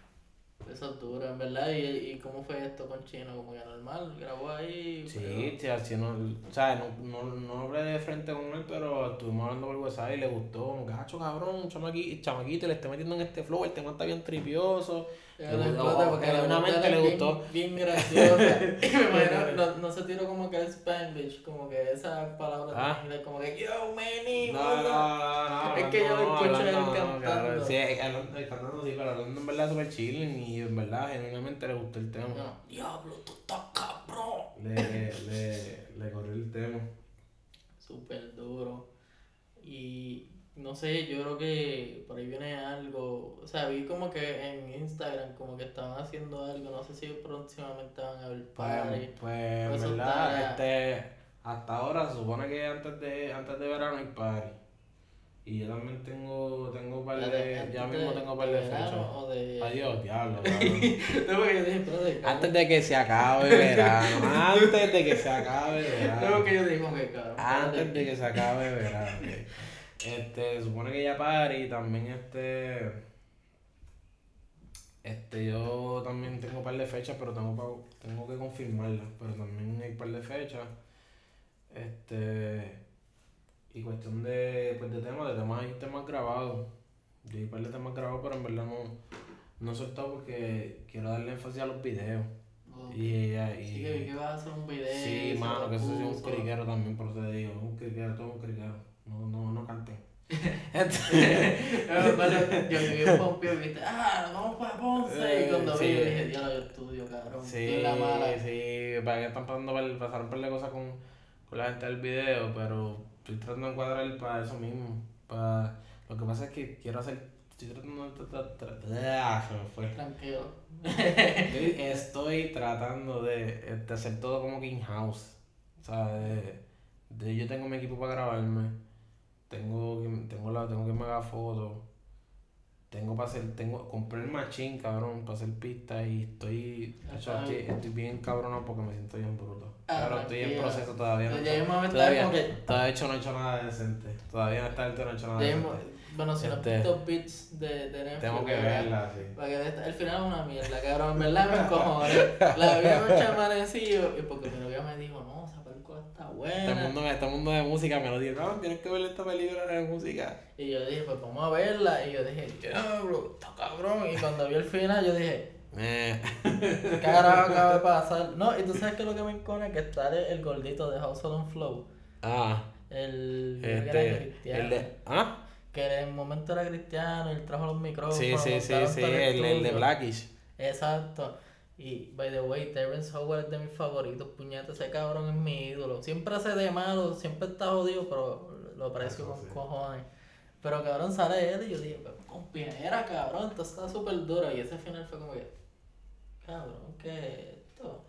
Eso es duro, en verdad. ¿Y, ¿Y cómo fue esto con Chino? ¿Como ya normal? ¿Grabó ahí? Sí, sí, así no, o sea, no, no, no hablé de frente con él, pero estuvimos hablando por WhatsApp y le gustó. Un gacho, cabrón, un chamaquito, chamaquito, le estoy metiendo en este flow, el tema está bien tripioso. Genuinamente le gustó. Bien, graciosa. no, no se tiró como que el Spanglish, como que esa palabra ah. como que yo, many, no, no, no, Es que yo lo escucho él cantando. Sí, cantando sí, pero hablando en verdad súper chilling y en verdad genuinamente le gustó el tema. Diablo, tú estás cabrón. Le, le, le corrió el tema. Súper duro. Y no sé, yo creo que por ahí viene algo, o sea, vi como que en Instagram como que estaban haciendo algo, no sé si próximamente van a ver pues, party. Pues, pues verdad, este, hasta ahora supone que antes de, antes de verano hay party. Y yo también tengo, tengo un par de, ya mismo tengo un par de, fechas. Adiós, diablo. antes de que se acabe verano, antes de que se acabe verano. que yo dije, que Antes de que se acabe verano. Este, supone que ya pare y también este. Este, yo también tengo un par de fechas, pero tengo, tengo que confirmarlas. Pero también hay un par de fechas. Este. Y cuestión de, pues de temas, de temas hay temas grabados. Yo hay un par de temas grabados, pero en verdad no, no he soltado porque quiero darle énfasis a los videos. Y, y, sí, que vas a hacer un video. Sí, mano, que eso es un criquero también, por eso te digo, un criquero, todo un criquero. No, no, no canté. yo viví en Pompeo y viste, ah, vamos para Ponce. Y cuando vi, yo dije, diablo, yo estudio, cabrón. Sí, la mala. sí, para que están pasando, pasaron por la cosa con, con la gente del video, pero estoy tratando de encuadrar para eso mismo. Para... Lo que pasa es que quiero hacer. Estoy tratando de. Ah, se me fue. Tranquilo. Estoy tratando de, de hacer todo como que in-house. O sea, de, de, yo tengo mi equipo para grabarme tengo, tengo, la, tengo que me haga fotos. Tengo para hacer, tengo, compré el machín, cabrón, para hacer pistas y estoy, estoy, estoy bien cabrón porque me siento bien bruto. Ah, pero estoy en proceso todavía. No todavía, todavía hecho, no he hecho nada decente. Todavía no está no he hecho nada decente. Bueno, si has visto beats de, de Netflix. Tengo que verla, sí. Para que el final es una mierda, cabrón. En verdad me encojones. La vi anoche amanecido y porque mi novia me dijo, está buena. Todo el mundo, todo el mundo de música me lo dijo, no, tienes que ver esta película de música. Y yo dije, pues vamos a verla. Y yo dije, diablo, está cabrón. Y cuando vi el final, yo dije, eh. ¿qué carajo acaba de pasar? No, y tú sabes que lo que me encona que está el, gordito de House of Flow. Ah. El, este, el de, ¿ah? Que en el momento era cristiano, y él trajo los micrófonos. Sí, sí, sí, sí, el, el de Blackish. Exacto. Y, by the way, Terrence Howard es de mis favoritos, puñetas, ese cabrón es mi ídolo. Siempre hace de malo, siempre está jodido, pero lo aprecio con cojones. Pero cabrón sale él y yo dije, pues, con pinera, cabrón, esto está súper duro. Y ese final fue como que, cabrón, ¿qué esto?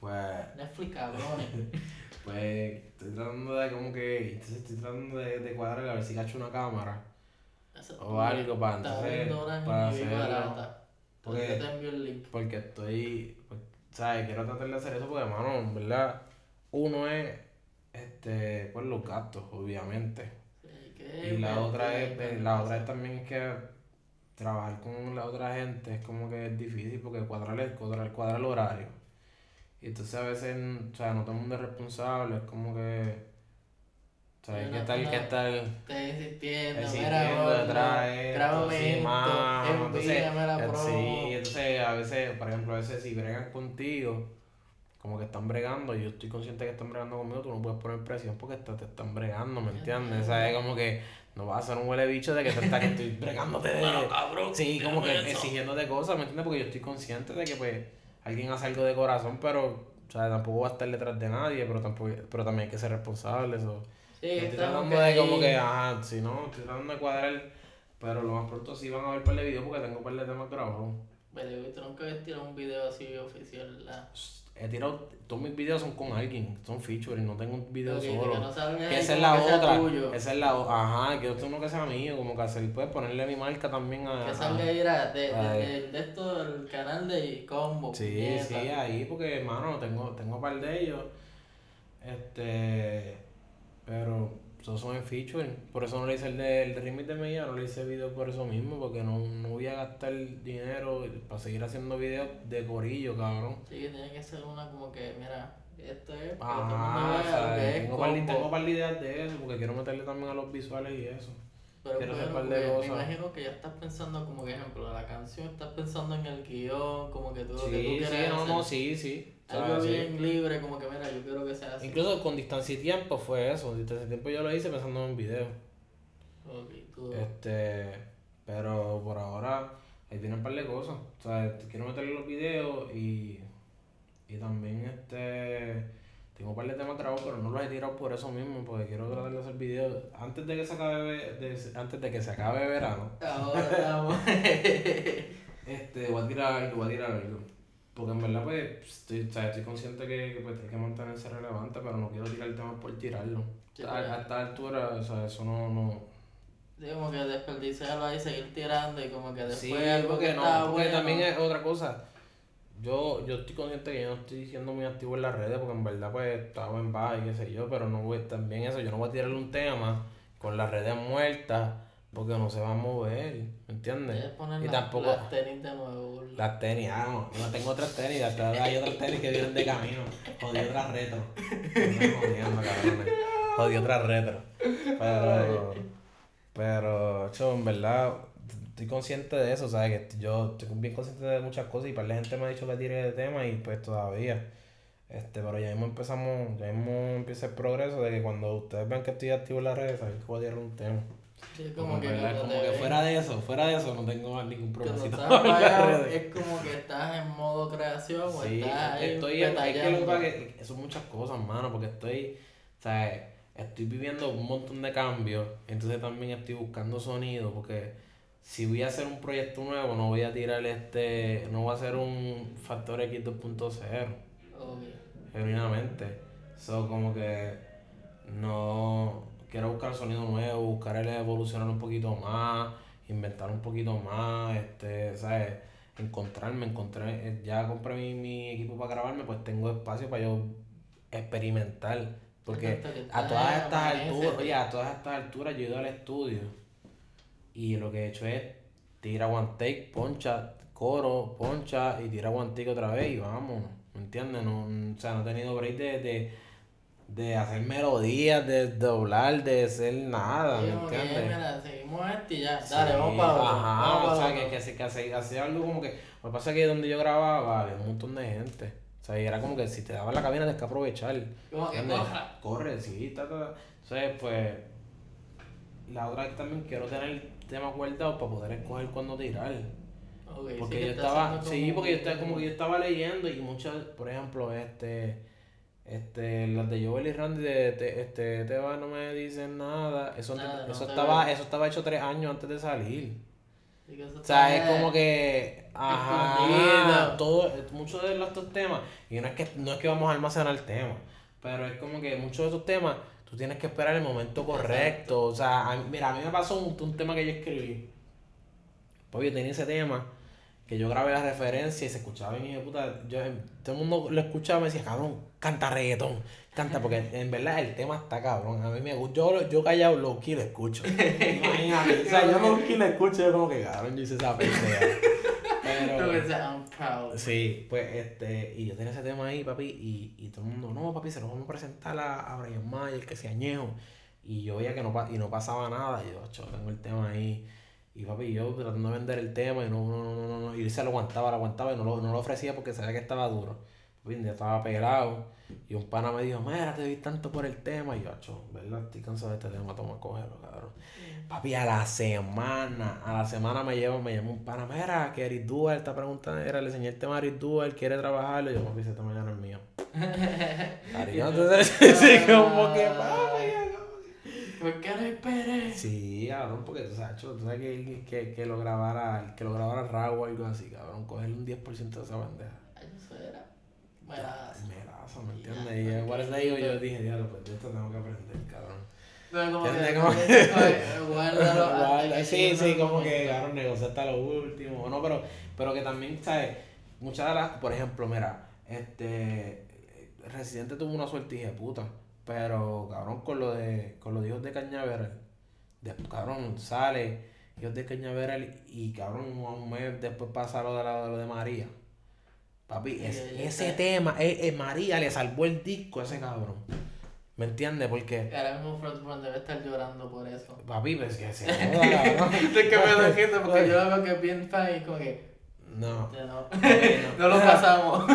Pues. Netflix, cabrones. pues estoy tratando de como que. Entonces estoy tratando de, de cuadrar a ver si cacho una cámara. o algo para entonces. Para hacerlo. Porque, porque estoy. Pues, ¿Sabes? Quiero tratar de hacer eso porque, hermano, en verdad. Uno es. Este. Pues los gastos, obviamente. y la otra es. Eh, la otra es también que trabajar con la otra gente es como que es difícil porque cuadrar el, cuadrar, cuadrar el horario y entonces a veces, o sea, no todo el mundo es responsable, es como que. Hay que estar, que estar. Estoy insistiendo, insistiendo detrás de esto, sí, más. Entonces, sí, entonces a veces, por ejemplo, a veces si bregan contigo, como que están bregando, y yo estoy consciente que están bregando conmigo, tú no puedes poner presión porque te, te están bregando, ¿me entiendes? O sea, es como que no vas a ser un huele bicho de que te está que estoy bregándote de. cabrón, sí, como que exigiéndote cosas, ¿me entiendes? Porque yo estoy consciente de que pues alguien hace algo de corazón, pero o sea, tampoco va a estar detrás de nadie, pero tampoco pero también hay que ser responsable. Eso. Sí, estoy tratando de como que, ajá, si no, estoy tratando de cuadrar, pero lo más pronto sí van a ver par de videos porque tengo un par de temas grabados. Pero tú nunca habías tirado un video así oficial, ¿la? he tirado, todos mis videos son con alguien, son featuring, no tengo un video solo. Que, esa es la otra, esa es la ajá, que uno que sea mío, como que hacer, pues ponerle mi marca también a. Que salga ahí de, de, de, esto, el canal de Combo. Sí, sí, ahí, porque hermano, tengo, tengo un par de ellos. Este, pero todos son en featuring. Por eso no le hice el de, el de remix de Mella, no le hice video por eso mismo, porque no, no voy a gastar dinero para seguir haciendo videos de corillo, cabrón. Sí, que tiene que ser una como que, mira, esto es. Ah, tengo, par, tengo par de ideas de eso, porque quiero meterle también a los visuales y eso. Pero quiero hacer par de cosas. me imagino que ya estás pensando como que ejemplo la canción, estás pensando en el guion, como que tú lo que tú quieres. Sí, no, no, sí, sí. Algo bien libre, como que mira, yo quiero que sea así. Incluso con distancia y tiempo fue eso. Distancia y tiempo yo lo hice pensando en un video. Este, pero por ahora ahí tiene un par de cosas. O sea, quiero meterle los videos y, y también este tengo un par de temas grabados, pero no los he tirado por eso mismo, porque quiero tratar de hacer videos antes de que se acabe de, antes de que se acabe verano. Ahora este, voy a tirar algo, voy a tirar algo. Porque en verdad, pues, estoy, o sea, estoy consciente que, pues, hay que mantenerse relevante, pero no quiero tirar el tema por tirarlo. a, esta altura, o sea, eso no... no... Sí, como que desperdiciarlo ahí, seguir tirando y como que después sí, algo que no, porque también es otra cosa. Yo, yo estoy consciente que yo no estoy siendo muy activo en las redes porque en verdad pues estaba en paz y qué sé yo, pero no voy, también eso, yo no voy a tirarle un tema con las redes muertas porque no se va a mover, ¿me entiendes? Y tampoco. Las tenis de nuevo. Las tenis, ah, no, tengo otras tenis, hay otras tenis que vienen de camino. Jodí otras retro. jodiendo. Jodí otras retro. Pero. Pero, yo, en verdad, estoy consciente de eso, ¿sabes? Que yo estoy bien consciente de muchas cosas y para la gente me ha dicho que tire de tema y pues todavía. Este, pero ya mismo empezamos, ya mismo empieza el progreso de que cuando ustedes vean que estoy activo en las redes, saben que voy un tema como, que, fuera de eso, fuera de eso no tengo ningún propósito. es como que estás en modo creación o sí, estás estoy, es que que que son muchas cosas, mano, porque estoy, sea, estoy viviendo un montón de cambios, entonces también estoy buscando sonido, porque si voy a hacer un proyecto nuevo, no voy a tirar este, no voy a hacer un Factor X 2.0. Genuinamente. So, como que no quiero buscar sonido nuevo, buscar el evolucionar un poquito más, inventar un poquito más, este, ¿sabes? Encontrarme, encontré, eh, ya compré mi, mi equipo para grabarme, pues tengo espacio para yo experimentar. Porque a todas estas alturas, oye, a todas estas alturas yo he ido al estudio y lo que he hecho es tira one take, poncha, coro, poncha y tira one take otra vez y vamos, ¿me entiendes? No, o sea, no he tenido break de de hacer melodías, de doblar, de hacer nada, ¿me entiendes? Mira, seguimos este y ya, dale, vamos para otro. Ajá, o sea, que, que, que, hace, hace algo como que, lo que pasa es que donde yo grababa había un montón de gente. O sea, y era como que si te daban la cabina tienes que aprovechar. Como que corre. sí, está, está. Entonces, pues, la otra es que también quiero tener temas guardados para poder escoger cuándo tirar. porque yo estaba, sí, porque yo estaba, como que yo estaba leyendo y muchas, por ejemplo, este, este, las de Joel y Randy de, este, Teba no me dicen nada, eso, eso estaba, eso estaba hecho tres años antes de salir. O sea, es como que, ajá, todo, muchos de estos temas, y no es que, no es que vamos a almacenar el tema, pero es como que muchos de estos temas, tú tienes que esperar el momento correcto, o sea, mira, a mí me pasó un, un tema que yo escribí, pues yo tenía ese tema, que yo grabé la referencia y se escuchaba bien, y puta, yo, todo el mundo lo escuchaba y me decía, cabrón, canta reggaetón, canta, porque en verdad el tema está cabrón, a mí me gusta, yo, yo callado lo lo escucho, imagínate, o sea, yo lo lo escucho, yo como que cabrón, yo hice esa pendeja. Pero, sí, pues este, y yo tenía ese tema ahí, papi, y, y todo el mundo, no, papi, se lo vamos a presentar a, a Brian Mayer, que se añejo, y yo veía que no, y no pasaba nada, y yo, tengo el tema ahí, y papi, yo tratando de vender el tema y no, no, no, no, no, y se lo aguantaba, lo aguantaba y no lo, no lo ofrecía porque sabía que estaba duro. Papi, ya estaba pelado. Y un pana me dijo, mira, te di tanto por el tema. Y yo, acho, ¿verdad? Estoy cansado de este tema, toma, cógelo, cabrón. Papi, a la semana, a la semana me lleva, me llama un pana, mira, que Eric Dual está preguntando, era, le enseñé el tema a Eric Dual, quiere trabajarlo. Y yo, papi, ese tema ya no es mío. entonces, sí, como que, papi, ¿Por qué no esperé? Sí, cabrón, porque tú sabes, tú sabes que, que, que lo grabara, que lo grabara Raw o algo así, cabrón, cogerle un 10% de esa bandeja. Eso era. Melazo. Melazo, ¿me entiendes? Y igual le digo, yo dije, diablo, pues de esto tengo que aprender, cabrón. Pero como que, como que guárdalo. sí, sí, como que, cabrón, negociar hasta lo último. No, pero, pero que también, ¿sabes? Muchas de las, por ejemplo, mira, este, Residente tuvo una suerte de puta pero, cabrón, con lo de, con los hijos de Cañaveral, de, cabrón, sale hijos de Cañaveral y, cabrón, un mes después pasa lo de, lo de María. Papi, ese tema, es, eh, eh, María le salvó el disco a ese cabrón. ¿Me entiendes? Porque. Ahora mismo Frontman debe estar llorando por eso. Papi, pues que se joda, cabrón. es que me lo gente porque yo veo que es bien fan y como que. No. no. no. lo pasamos. no,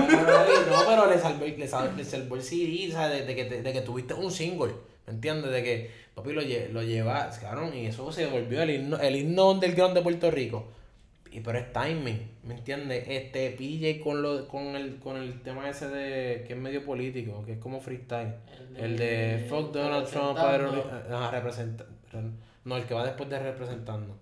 pero le salvó, le salvó, el CD, ¿sabes? De, que, de que tuviste un single. ¿Me entiendes? De que papi lo, lo llevas, cabrón, y eso se volvió el himno, el himno underground de Puerto Rico. Y pero es timing, ¿me entiendes? Este PJ con lo con el con el tema ese de que es medio político, que es como freestyle. El de, el de Fuck Donald Trump, representa, no, el que va después de representando.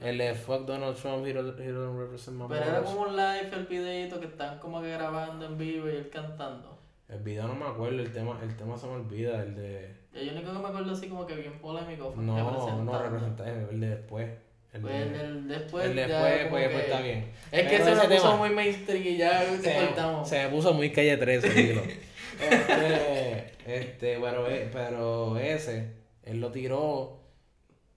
El de Fuck Donald Trump, he don't, represent my Pero era como un live el videito que están como que grabando en vivo y él cantando. El video no me acuerdo, el tema, el tema se me olvida, el de... Yo único que me acuerdo así como que bien polémico fue No, no representa, el de después. El, pues de, el, después, el después, pues, pues, está bien. Es que se me puso muy mainstream y ya se, cortamos. Se me puso muy calle 13, este, este, bueno, eh, pero ese, él lo tiró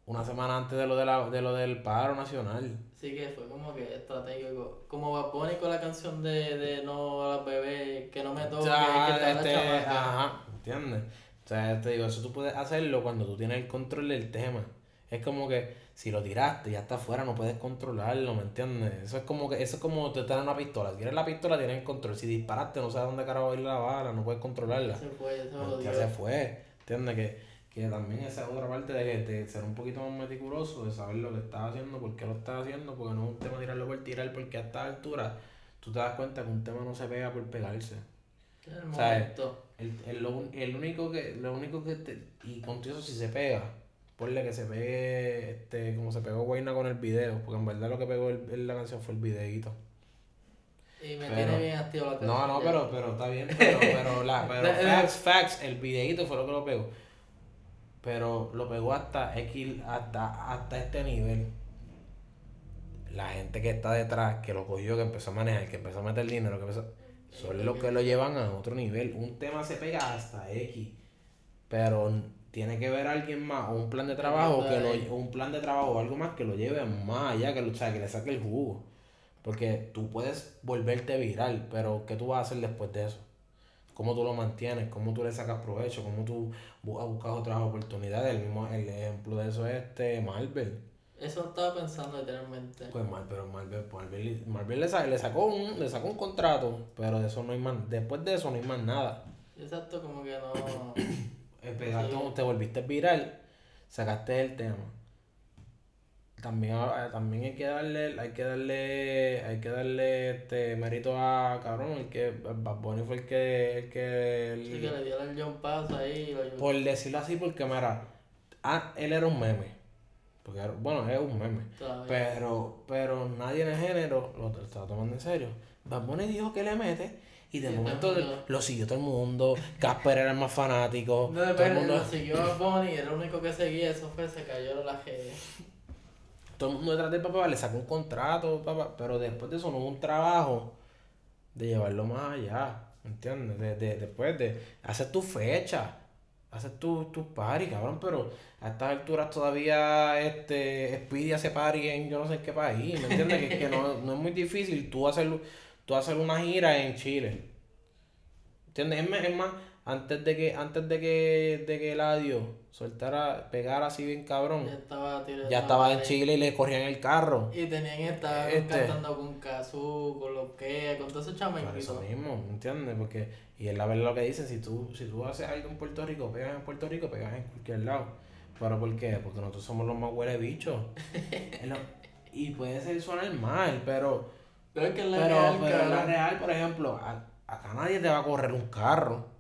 una semana antes de lo, de, la, de lo del paro nacional. Sí, que fue como que estratégico. Como va Bunny con la canción de, de No a las bebés, que no me toque, que este, Ajá, ¿entiendes? O sea, te digo, eso tú puedes hacerlo cuando tú tienes el control del tema. Es como que si lo tiraste y ya está afuera, no puedes controlarlo, ¿me entiendes? Eso es como que eso es como te dan una pistola. Si tienes la pistola, tienes el control. Si disparaste, no sabes dónde carajo va a ir la bala, no puedes controlarla. Se fue, se Ya se fue, ¿entiendes? Que que también esa otra parte de, de, ser un poquito más meticuloso, de saber lo que estás haciendo, por qué lo estás haciendo, porque no es un tema tirarlo por tirar, porque a esta altura tú te das cuenta que un tema no se pega por pegarse. El, o sea, el, el, el, único que, lo único que te, y contigo eso si se pega, ponle que se pegue este, como se pegó Guayna con el video, porque en verdad lo que pegó en la canción fue el videito. Y me tiene bien activo la. No, no, pero, pero está bien, pero, pero, la, pero facts, facts, el videito fue lo que lo pegó pero lo pegó hasta X, hasta, hasta este nivel. La gente que está detrás, que lo cogió, que empezó a manejar, que empezó a meter dinero, que empezó, son los que lo llevan a otro nivel. Un tema se pega hasta X, pero tiene que ver alguien más o un plan de trabajo que lo, un plan de trabajo o algo más que lo lleve más allá, que, lo, que le saque el jugo. Porque tú puedes volverte viral, pero ¿qué tú vas a hacer después de eso? Cómo tú lo mantienes, cómo tú le sacas provecho, cómo tú buscas otras oportunidades. El mismo el ejemplo de eso es este Marvel. Eso estaba pensando literalmente. Pues Marvel, pero Marvel, Marvel, Marvel le, sacó, le, sacó un, le sacó un contrato, pero de eso no hay más, después de eso no hay más nada. Exacto, como que no. Te volviste viral, sacaste el tema. También, eh, también hay que darle, hay que darle, hay que darle este mérito a cabrón, el que Bad Bunny fue el que, el que sí, que le dio el John Pass ahí. Por decirlo así, porque mira, ah, él era un meme. Porque bueno, es un meme. Pero, pero nadie en el género lo está tomando en serio. Bad Bunny dijo que le mete y de momento lo siguió todo el mundo. Casper era el más fanático. No, todo el mundo lo siguió a Bunny, era el único que seguía. Eso fue, se cayó la G. Todo el de papá le sacó un contrato, papá. Pero después de eso no hubo un trabajo de llevarlo más allá. ¿Entiendes? De, de, después de hacer tu fecha haces tu, tu party, cabrón, pero a estas alturas todavía este Speedy hace party en yo no sé qué país, ¿me entiendes? que, que no, no, es muy difícil tú hacer, tú hacer una gira en Chile. ¿Entiendes? Es más, antes de que, antes de que, de que Eladio soltara, pegara así bien cabrón, ya estaba, ya estaba en Chile y le corrían el carro. Y tenían estar este, cantando con Kazoo, con lo que, con todo ese chamaquito. Por eso mismo, ¿me entiendes? Porque, y es la verdad lo que dicen, si tú, si tú haces algo en Puerto Rico, pegas en Puerto Rico, pegas en cualquier lado. ¿Pero por qué? Porque nosotros somos los más huele bichos. y puede ser sonar mal, pero... Pero es que la real, pero la real, por ejemplo, acá nadie te va a correr un carro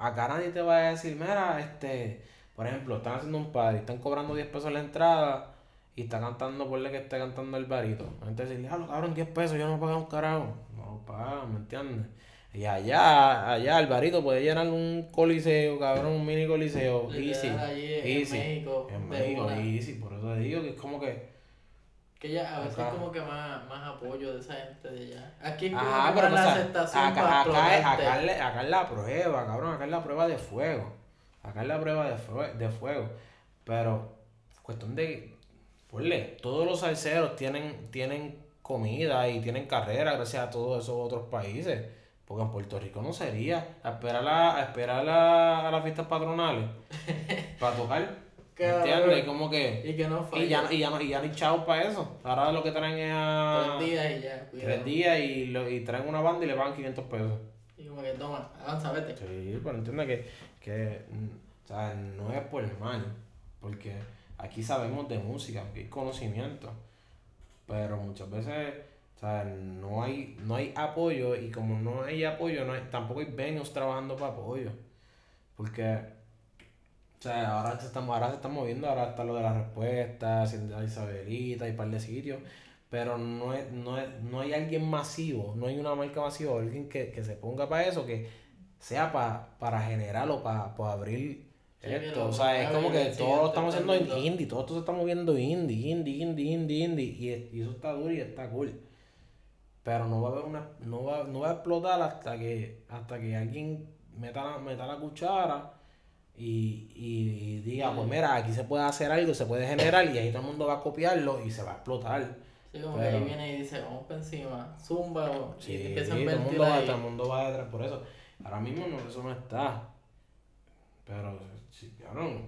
Acá nadie te va a decir, mira, este, por ejemplo, están haciendo un party, están cobrando 10 pesos la entrada y está cantando, por que esté cantando el barito. Entonces, decirle, ah, cabrón, 10 pesos, yo no pago un carajo. No paga, ¿me entiendes? Y allá, allá el barito puede llenar un coliseo, cabrón, un mini coliseo. Easy. En México. En México, easy. Por eso te digo que es como que que ya a veces como que más, más apoyo de esa gente de allá. Aquí es como pero, la aceptación acá, acá, es, acá, es la prueba, cabrón. Acá es la prueba de fuego. Acá es la prueba de, de fuego. Pero, cuestión de. Ponle, todos los salseros tienen, tienen comida y tienen carrera gracias a todos esos otros países. Porque en Puerto Rico no sería. A esperar, a, esperar a, a las fiestas patronales para tocar. ¿Me entiendes? Como que. Y que no falla. Y ya, y ya, y ya ni chao para eso. Ahora lo que traen es a. Tres días y ya. Tres días y, lo, y traen una banda y le pagan 500 pesos. Y como que toma, avanza, vete. Sí, pero entiende que, que. O sea, no es por mal. Porque aquí sabemos de música, aquí hay conocimiento. Pero muchas veces. O sea, no hay, no hay apoyo y como no hay apoyo, no hay, tampoco hay venues trabajando para apoyo. Porque o sea, ahora se están, ahora se están moviendo, ahora está lo de las respuestas, Isabelita y un par de sitios, pero no, es, no, es, no hay alguien masivo, no hay una marca masiva, alguien que, que se ponga para eso, que sea para para generar o para, para abrir esto. O sea, es como que todos lo estamos haciendo en indie, todo esto se está moviendo indie, indie, indie, indie, indie, y, y eso está duro y está cool. Pero no va a haber una, no va, no va a explotar hasta que, hasta que alguien meta meta la cuchara y, y diga, pues mira, aquí se puede hacer algo, se puede generar y ahí todo el mundo va a copiarlo y se va a explotar. Sí, como que ahí viene y dice, vamos para encima, zumba, sí, y todo el mundo, va, todo el mundo va detrás por eso. Ahora mismo no, eso no está. Pero, sí, cabrón,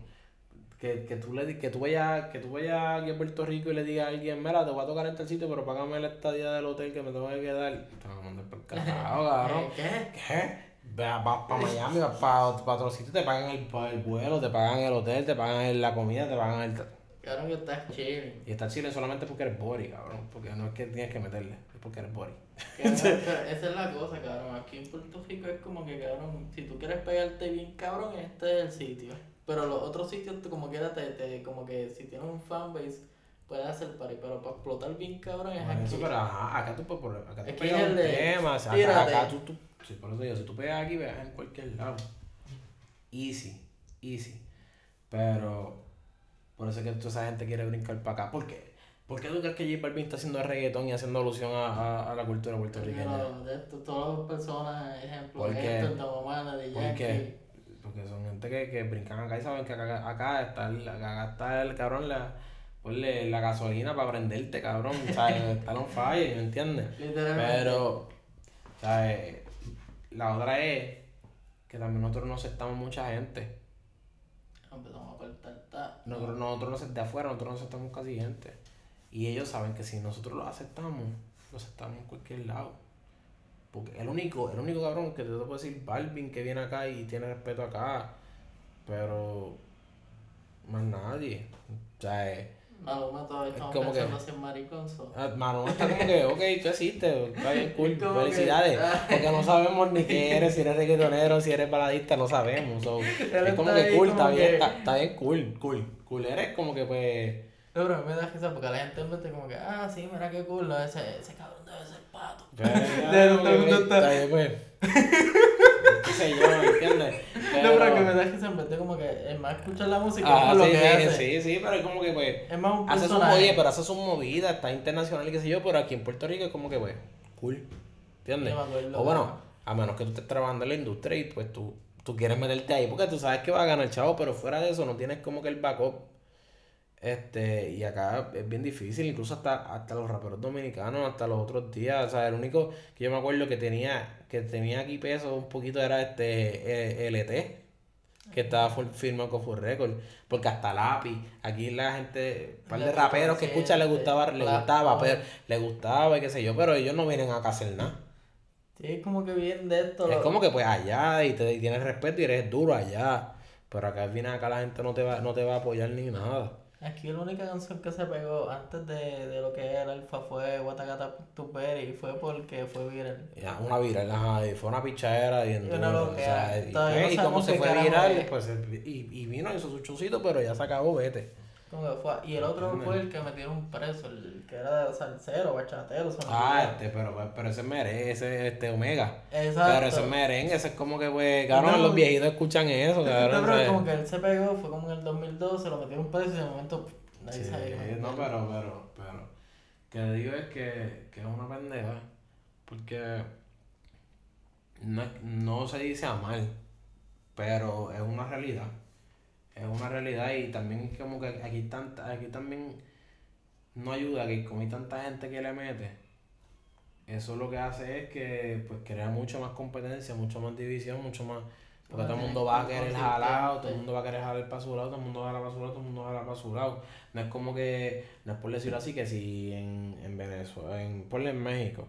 que, que tú le que tú vayas, que tú vayas aquí a Puerto Rico y le digas a alguien, mira, te voy a tocar en este sitio, pero págame la estadía del hotel que me tengo que quedar. Te van a mandar por carajo, cabrón. ¿Qué? ¿Qué? Vas para Miami, vas para, para otro sitio, te pagan el, el vuelo, te pagan el hotel, te pagan la comida, te pagan el... Cabrón, que estás chile. Y estás chile solamente porque eres body, cabrón. Porque no es que tienes que meterle, es porque eres body. esa es la cosa, cabrón. Aquí en Puerto Rico es como que, cabrón, si tú quieres pegarte bien, cabrón, este es el sitio. Pero los otros sitios, como quiera, te, te, como que si tienes un fanbase, puedes hacer party. Pero para explotar bien, cabrón, es aquí. Eso, pero acá tú puedes, acá tú pegas un tema, acá, acá tú, tú Sí, por eso digo, si tú pegas aquí, pegas en cualquier lado. Easy, easy. Pero por eso es que toda esa gente quiere brincar para acá. ¿Por qué? ¿Por qué tú crees que J Balvin está haciendo reggaetón y haciendo alusión a, a, la cultura puertorriqueña? No, de esto, todas las personas, ejemplo, ¿Por qué? de ¿Por qué? Porque son gente que, que brincan acá y saben que acá, acá está, el, acá está el cabrón, la, ponle la gasolina para prenderte, cabrón, ¿sabes? está on fire, ¿me entiendes? Literalmente. Pero, ¿sabes? La otra es que también nosotros no aceptamos mucha gente. Empezamos a Nosotros, nosotros no aceptamos de afuera, nosotros no aceptamos casi gente. Y ellos saben que si nosotros lo aceptamos, lo aceptamos en cualquier lado. Porque el único, el único cabrón que te puedo decir, Balvin, que viene acá y tiene respeto acá. Pero más nadie. O sea, Maluma todavía estamos como pensando que, maricón. So. Ah, Maluma está como que, ok, tú existes, está bien cool, felicidades. porque no sabemos ni qué eres, si eres reggaetonero, si eres baladista, no sabemos. So, es como que cool, está bien, está, está, bien cool, cool. Cool eres como que pues... No, pero me da risa porque la gente mete como que, ah, sí, mira qué cool, ese, ese cabrón debe ser pato. Está bien, pues. sé yo, ¿entiendes? No, pero que me da que se mete como que es más escuchar la música ah, lo sí, que sí, hace. Sí, sí, pero es como que pues. Es más un hace su movida, pero hace su movida, está internacional y qué sé yo, pero aquí en Puerto Rico es como que pues, cool. ¿Entiendes? O bueno, a menos que tú estés trabajando en la industria y pues tú, tú quieres meterte ahí porque tú sabes que va a ganar el chavo, pero fuera de eso no tienes como que el backup. Este, y acá es bien difícil, incluso hasta, hasta los raperos dominicanos, hasta los otros días. O sea, el único que yo me acuerdo que tenía, que tenía aquí peso un poquito era este eh, LT que estaba firmado con Full Record. Porque hasta Lápiz, aquí la gente, un par de raperos que escuchan le gustaba, le gustaba, pero le gustaba y qué sé yo, pero ellos no vienen acá a hacer nada. Sí, es como que vienen de esto. Es como que pues allá y, te, tienes respeto y eres duro allá. Pero acá al final acá la gente no te va, no te va a apoyar ni nada. Aquí la única canción que se pegó antes de, de lo que era Alfa fue Guatacata Tuperi y fue porque fue viral. Ya, una viral, ajá, y fue una pichadera y, y, una o sea, y, y como se fue viral, pues, y, y vino, hizo su pero ya se acabó, vete. Fue? Y el otro fue el que metieron preso, el que era salsero, bachatero. Ah, este, pero, pero ese es merengue, ese este Omega. Exacto. Pero ese es merengue, ese es como que, pues, cabrón, los viejitos escuchan eso, cabrón. No, pero como que él se pegó, fue como en el 2012, lo metieron preso y de momento nadie sí, sabía. No, pero, pero, pero, que digo es que, que es una pendeja, porque no, no se dice a mal, pero es una realidad es una realidad y también como que aquí tanta, aquí también no ayuda que como hay tanta gente que le mete, eso lo que hace es que pues crea mucha más competencia, mucha más división, mucho más porque todo el mundo va a querer jalar, todo el mundo va a querer jalar para su lado, todo el mundo va a jalar para su lado, todo el mundo va a jalar para su lado. No es como que, no es por decirlo así, que si en, en Venezuela, en, por en México,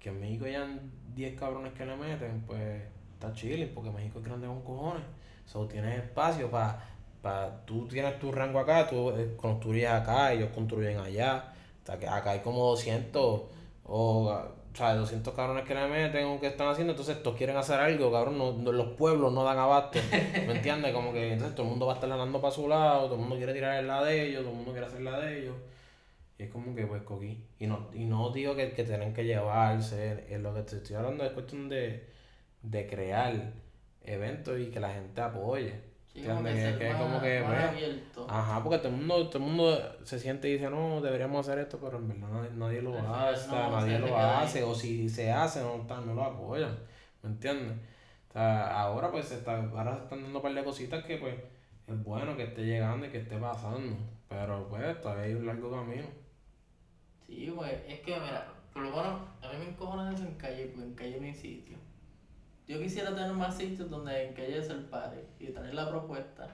que en México hayan 10 cabrones que le meten, pues está chile, porque México es grande con cojones. So, tienes espacio para Pa, tú tienes tu rango acá, tú eh, construyes acá, ellos construyen allá. O que acá hay como 200 o, o sea, 200 cabrones que le meten o que están haciendo, entonces estos quieren hacer algo, cabrón, no, los pueblos no dan abasto, ¿me entiendes? Como que entonces todo el mundo va a estar ganando para su lado, todo el mundo quiere tirar el lado de ellos, todo el mundo quiere hacer la de ellos. Y es como que pues coquí. Y no, y no digo que, que tienen que llevarse, es lo que te estoy hablando es cuestión de, de crear eventos y que la gente apoye. Sí, como que, que, que como que pues, ajá porque todo el mundo todo el mundo se siente y dice no deberíamos hacer esto pero en verdad nadie, lo hace nadie lo hace o si se hace no, no lo apoyan ¿me entiendes? O sea, ahora pues se está, ahora se están dando un par de cositas que pues es bueno que esté llegando y que esté pasando pero pues todavía hay un largo camino. Sí pues es que mira por lo menos a mí me encojonan eso en calle porque en calle no hay sitio yo quisiera tener más sitios donde encallece el party y tener la propuesta.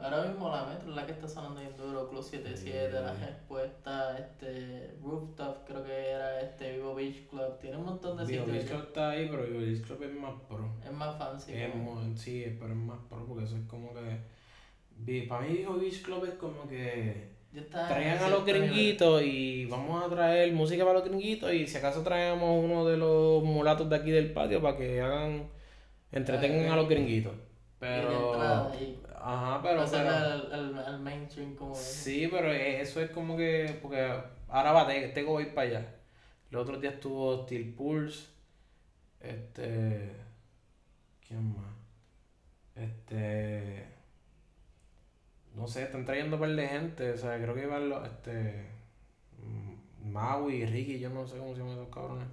Ahora mismo la metro es la que está sonando en duro, Club 77, la respuesta, este, Rooftop, creo que era este Vivo Beach Club, tiene un montón de sitios. Vivo Beach Club está ahí, pero Vivo Beach Club es más pro. Es más fancy. Es sí, pero es más pro porque eso es como que... Para mí Vivo Beach Club es como que Traían a los gringuitos y vamos a traer música para los gringuitos y si acaso traemos uno de los mulatos de aquí del patio para que hagan, entretengan a los gringuitos. Pero... Ajá, pero... el, mainstream como... Sí, pero eso es como que... Porque ahora va, tengo que ir para allá. Los otros días estuvo Steel Pulse. Este... ¿Quién más? Este no sé, están trayendo un par de gente, o sea, creo que iban los, este, Maui, Ricky, yo no sé cómo se llaman esos cabrones.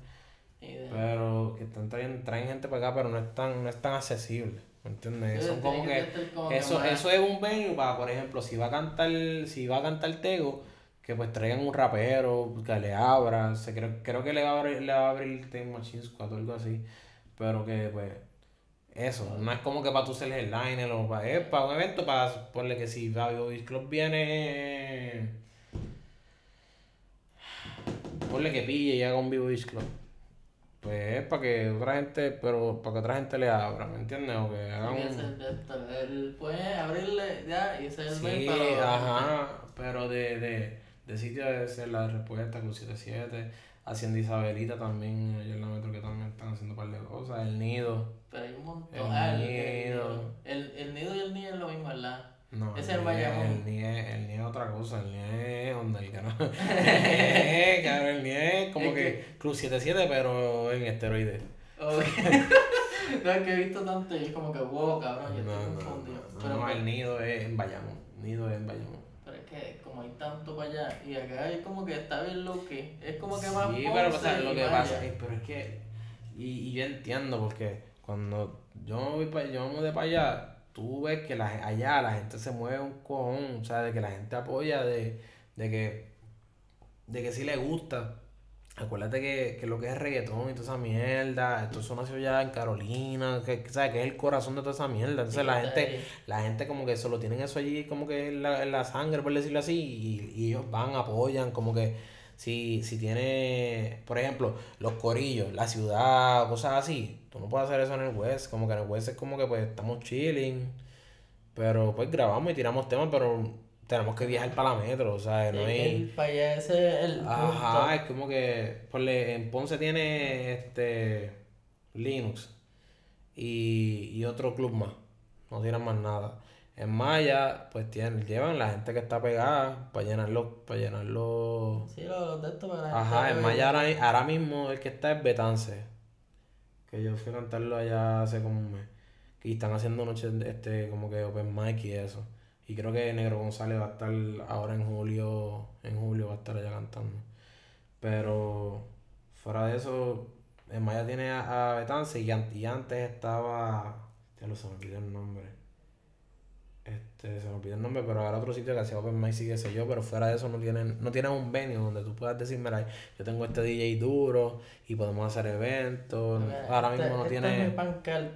Pero que están trayendo, traen gente para acá, pero no es tan, no es tan accesible. ¿Me entiendes? Eso, como que, eso, eso es un venue para, por ejemplo, si va a cantar, si va a cantar Tego, que pues traigan un rapero, que le abra, o creo, creo que le va a abrir, le va a abrir Time Machine Squad o algo así. Pero que pues eso, no es como que para tú ser el headliner o para, es para un evento, para ponerle que si Fabio Club viene. Ponle que pille y haga un Vivo Beach Club. Pues es para que otra gente, pero para que otra gente le abra, ¿me entiendes? O que haga un. Él puede abrirle ya y ese es el Sí, ajá. pero de, de, de sitio de ser la respuesta, con 77, Hacienda Isabelita también, en la metro que también están haciendo un par de cosas, el nido. Pero hay un montón. El ah, nido. El, el, nido y el nido es lo mismo, ¿verdad? No, es el, Bayamón. El nido, el nido es otra cosa, el nido es onda el canal. el nido es como que, Club 77 pero en esteroides. Okay. no es que he visto tanto y es como que wow, cabrón, yo estoy confundido. No, pero no, el nido es en Bayamón. Nido es en Bayamón. Que como hay tanto para allá y acá es como que está bien lo que es como que más Sí, pero lo que pasa es, pero es que y, y yo entiendo porque cuando yo me voy para yo me mudé para allá, tú ves que la, allá la gente se mueve un cojón, o sea, de que la gente apoya de, de que de que sí le gusta Acuérdate que, que, lo que es reggaetón y toda esa mierda, esto eso nació ya en Carolina, que, ¿sabes? que es el corazón de toda esa mierda. Entonces la gente, la gente como que solo tienen eso allí como que en la, en la sangre, por decirlo así, y, y, ellos van, apoyan, como que si, si tiene, por ejemplo, los corillos, la ciudad, cosas así, tú no puedes hacer eso en el West, como que en el West es como que pues estamos chilling, pero pues grabamos y tiramos temas, pero tenemos que viajar para la metro, o sea, no hay... Para allá ese es el Ajá, es como que, ponle, en Ponce tiene este Linux y, y otro club más, no tienen más nada. En Maya, pues tienen, llevan la gente que está pegada para llenarlo, para llenarlo. Sí, los de esto para Ajá, en Maya ahora, ahora, mismo el que está es Betance. Que yo fui a cantarlo allá hace como un mes. Y están haciendo noches este como que open mic y eso. Y creo que Negro González va a estar ahora en julio, en julio va a estar allá cantando. Pero fuera de eso, en Maya tiene a, Betance y, antes estaba, ya lo se me olvidó el nombre. Este, se me olvidó el nombre, pero ahora otro sitio que hacía Open Mic sí que sé yo, pero fuera de eso no tienen, no tienen un venue donde tú puedas decir, mira, yo tengo este DJ duro y podemos hacer eventos. ahora mismo no tiene.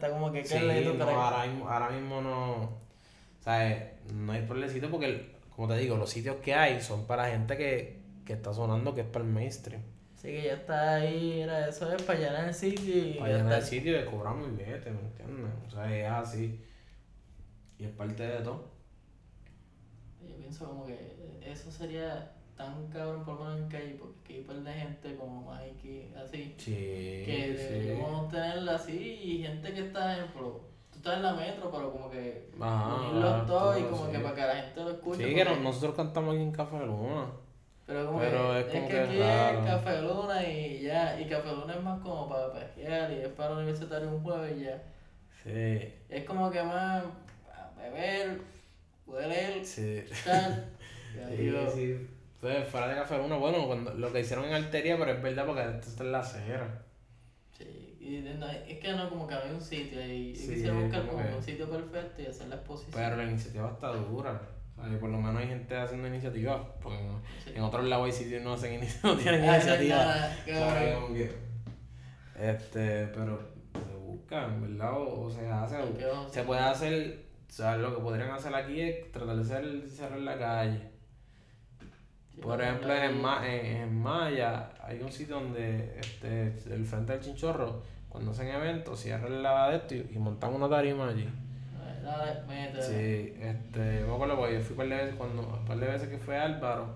como que sí, no, ahora mismo, ahora mismo no. O sea, no hay pueblecito porque, como te digo, los sitios que hay son para gente que, que está sonando, que es para el mainstream. Sí, que ya está ahí, era eso es para llenar el sitio. Para llenar el sitio y cobrar muy bien, ¿me entiendes? O sea, es así. Y es parte de todo. Yo pienso como que eso sería tan cabrón por lo menos en calle, porque hay un de gente como Mikey, así. Sí. Que deberíamos tenerla así y gente que está, en ejemplo estás en la metro, pero como que unirlos todos y como que para que la gente lo escuche. Sí, que nosotros cantamos aquí en Café Luna. Pero como que, es, como que, aquí es Café Luna y ya, y Café Luna es más como para pesquear y es para universitario un jueves y ya. Sí. Es como que más beber, leer, sí. tal. sí, sí. Entonces, fuera de Café Luna, bueno, cuando, lo que hicieron en Alteria, pero es verdad porque esto está en la cejera. Y es que no, como que había un sitio y sí, quise buscar como un sitio perfecto y hacer la exposición. Pero la iniciativa está dura. O sea, por lo menos hay gente haciendo iniciativas. Porque en otros lados hay sitios no, hacen no tienen ah, iniciativas. Este, pero se busca, ¿verdad? O, se hace. se puede hacer. O sea, lo que podrían hacer aquí es tratar de hacer cerrar la calle. Por ejemplo, en, en, Maya hay un sitio donde este, el frente del chinchorro, cuando hacen eventos, cierran la de esto y, montan una tarima allí. Sí, este, me acuerdo porque yo fui par de veces, cuando, un par de veces que fue Álvaro,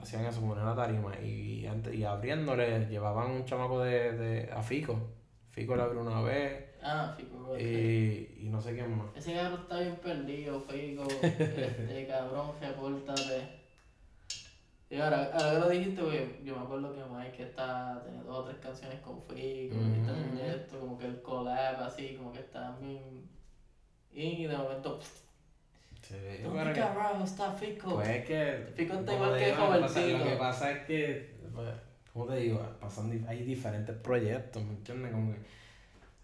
hacían eso, poner una tarima y, antes, y abriéndole llevaban un chamaco de, de a Fico. Fico le abrió una vez. Ah, Fico. Y, y no sé quién más. Ese cabrón está bien perdido, Fico. este cabrón, repórtate. Y ahora, ahora que lo dijiste, güey, yo me acuerdo que Mike está teniendo dos o tres canciones con Free, como que está haciendo esto, como que el collab así, como que está bien. Y de momento. Sí, ¿Dónde carajo está Fico? Pues es que. Fico está igual que Jovencito. Lo que pasa es que. Pues, ¿Cómo te digo? Pasan, hay diferentes proyectos, ¿me entiendes? Como que.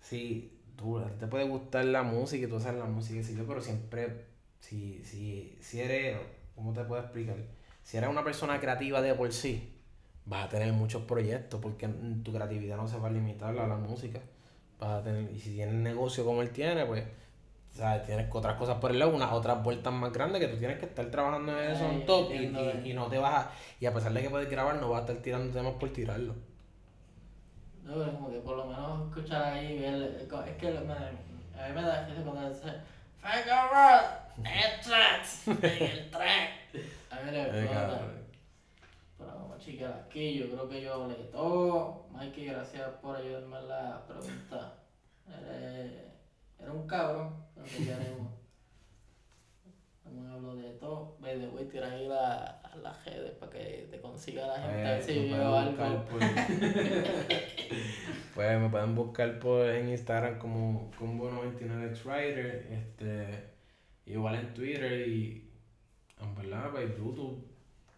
Sí, tú, te puede gustar la música y tú haces la música y sí, pero siempre. Si, si, si eres. ¿Cómo te puedo explicar? Si eres una persona creativa de por sí, vas a tener muchos proyectos porque tu creatividad no se va a limitar a la música. Vas a tener, y si tienes negocio como él tiene, pues ¿sabes? tienes otras cosas por el lado, unas otras vueltas más grandes que tú tienes que estar trabajando en eso en top y, y, no te vas a, y a pesar de que puedes grabar, no vas a estar tirando temas por tirarlo. No, como que por lo menos escuchar ahí, es que a mí me da cuando el track, en el track. A ver. Pero vamos chequear aquí, yo creo que yo hablé todo. Mikey, gracias por ayudarme en la pregunta. Era, un cabrón, pero que. Hemos hablado de todo. Ve de voy a tirar ahí la, a las redes para que te consiga la gente. a ver si yo algo. pues me pueden buscar por, en Instagram como Combo99XWriter. Este, igual en Twitter y en verdad, pues YouTube,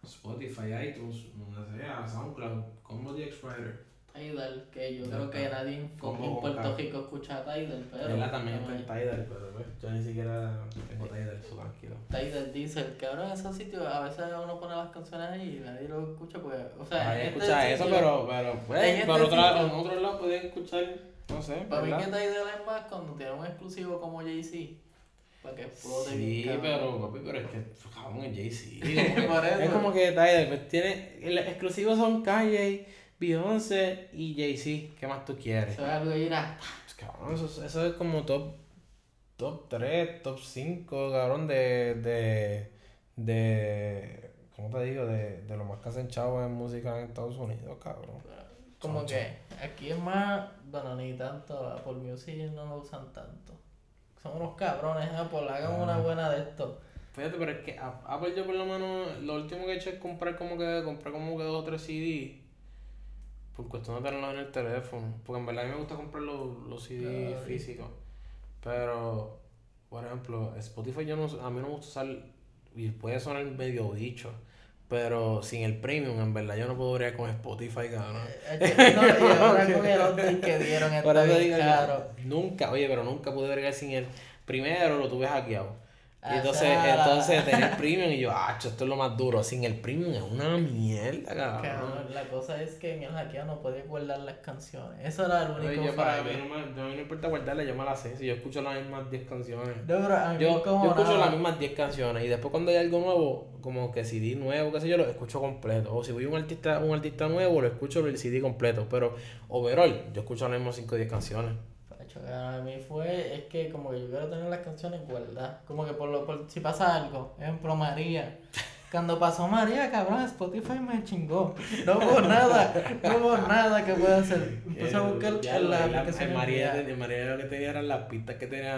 Spotify, iTunes, donde sea, SoundCloud, Combo DX Writer. Tidal, que yo creo que nadie en Puerto Rico escucha Tidal, pero... Ella también está en Tidal, pero pues, yo ni siquiera tengo Tidal, eso tranquilo. Tidal dice que ahora en esos sitios a veces uno pone las canciones ahí y nadie lo escucha, pues, o sea... Nadie este escucha eso, pero, pero, pues, este por otro, en otro lado pueden escuchar, no sé, Para mí que Tidal es más cuando tiene un exclusivo como Jay-Z para que explote Sí, pero, papi, pero es que, cabrón, es Jay-Z. es como que Tidal, pues tiene, los exclusivos son Kanye Beyoncé y Jay-Z. ¿Qué más tú quieres? Eso es algo irá. Pues, cabrón, eso, eso, es como top, top 3, top 5, cabrón, de, de, de, ¿cómo te digo? De, de lo más que hacen chavos en música en Estados Unidos, cabrón. Como que aquí es más, bueno, ni tanto, Apple Music no lo usan tanto. Son unos cabrones, Apple, hagan una buena de esto. Fíjate, pero es que Apple yo por lo menos, lo último que he hecho es comprar como que, comprar como que dos o tres CDs por cuestión de tenerlos en el teléfono. Porque en verdad a mí me gusta comprar los, los CDs físicos. Pero, por ejemplo, Spotify yo no, a mí no me gusta usar, y puede sonar medio dicho, pero sin el premium, en verdad, yo no puedo bregar con Spotify, cabrón. Eh, no, y ahora con el que dieron está bien caro. Nunca, oye, pero nunca pude bregar sin el primero, lo tuve hackeado. Y entonces, entonces tenía el premium y yo, ah, esto es lo más duro. Sin el premium es una mierda, cabrón. la cosa es que en el hackeo no podía guardar las canciones. Eso era lo único yo, para mí no, me, no me importa guardarlas, yo me las sé. Si yo escucho las mismas 10 canciones. No, pero yo, yo escucho las mismas 10 canciones y después cuando hay algo nuevo, como que CD nuevo, qué sé yo, lo escucho completo. O si voy a un artista, un artista nuevo, lo escucho el CD completo. Pero overall, yo escucho las mismas 5 o 10 canciones a mí fue, es que como que yo quiero tener las canciones guardadas. Como que por lo, por, si pasa algo, ejemplo María. Cuando pasó María, cabrón, Spotify me chingó. No hubo nada, no hubo nada que pueda hacer. Empecé a buscar en la, aplicación. María, María lo que tenía eran las pistas que tenía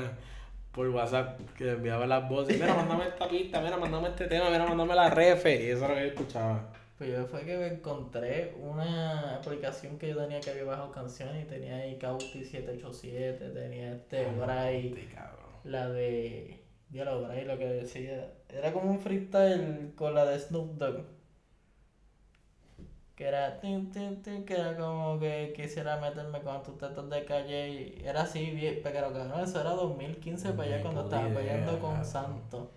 por WhatsApp, que enviaba las voces. Mira, mandame esta pista, mira, mandame este tema, mira, mandame la refe. Y eso era lo que yo escuchaba. Pues yo fue que me encontré una aplicación que yo tenía que había bajado canciones y tenía ahí Cauti 787, tenía este Bray, la de. Ya lo Bray lo que decía. Era como un freestyle con la de Snoop Dogg. Que era tin, tin, tin, que era como que quisiera meterme con tus tetos de calle y era así, bien, pero no, eso era 2015 para allá cuando estaba peleando con Santos.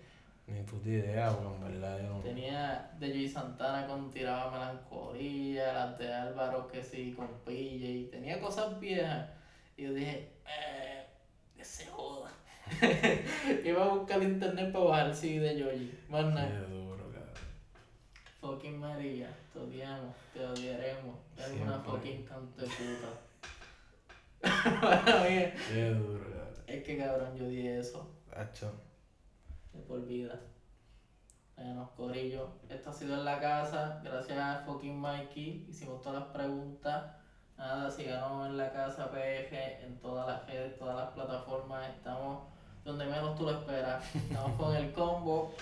Ni puta idea, bro, en verdad. Yo Tenía de Joey Santana con Tiraba Melancolía, las de Álvaro que sí, con Pille, y tenía cosas viejas. Y yo dije, eh, que se joda. Iba a buscar el internet para bajar el CD de Joey. Más nada. Qué duro, cabrón. Fucking María, te odiamos, te odiaremos. Es una fucking canto de puta. Qué duro, cabrón. Es que cabrón, yo di eso. Hacho de por vida. Bueno, Corillo, esto ha sido en la casa. Gracias a fucking Mikey. Hicimos todas las preguntas. Nada, síganos en la casa PF, en todas las redes, todas las plataformas. Estamos donde menos tú lo esperas. Estamos con el combo.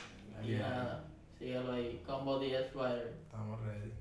y nada, síguelo ahí. Combo DS Rider. Estamos ready.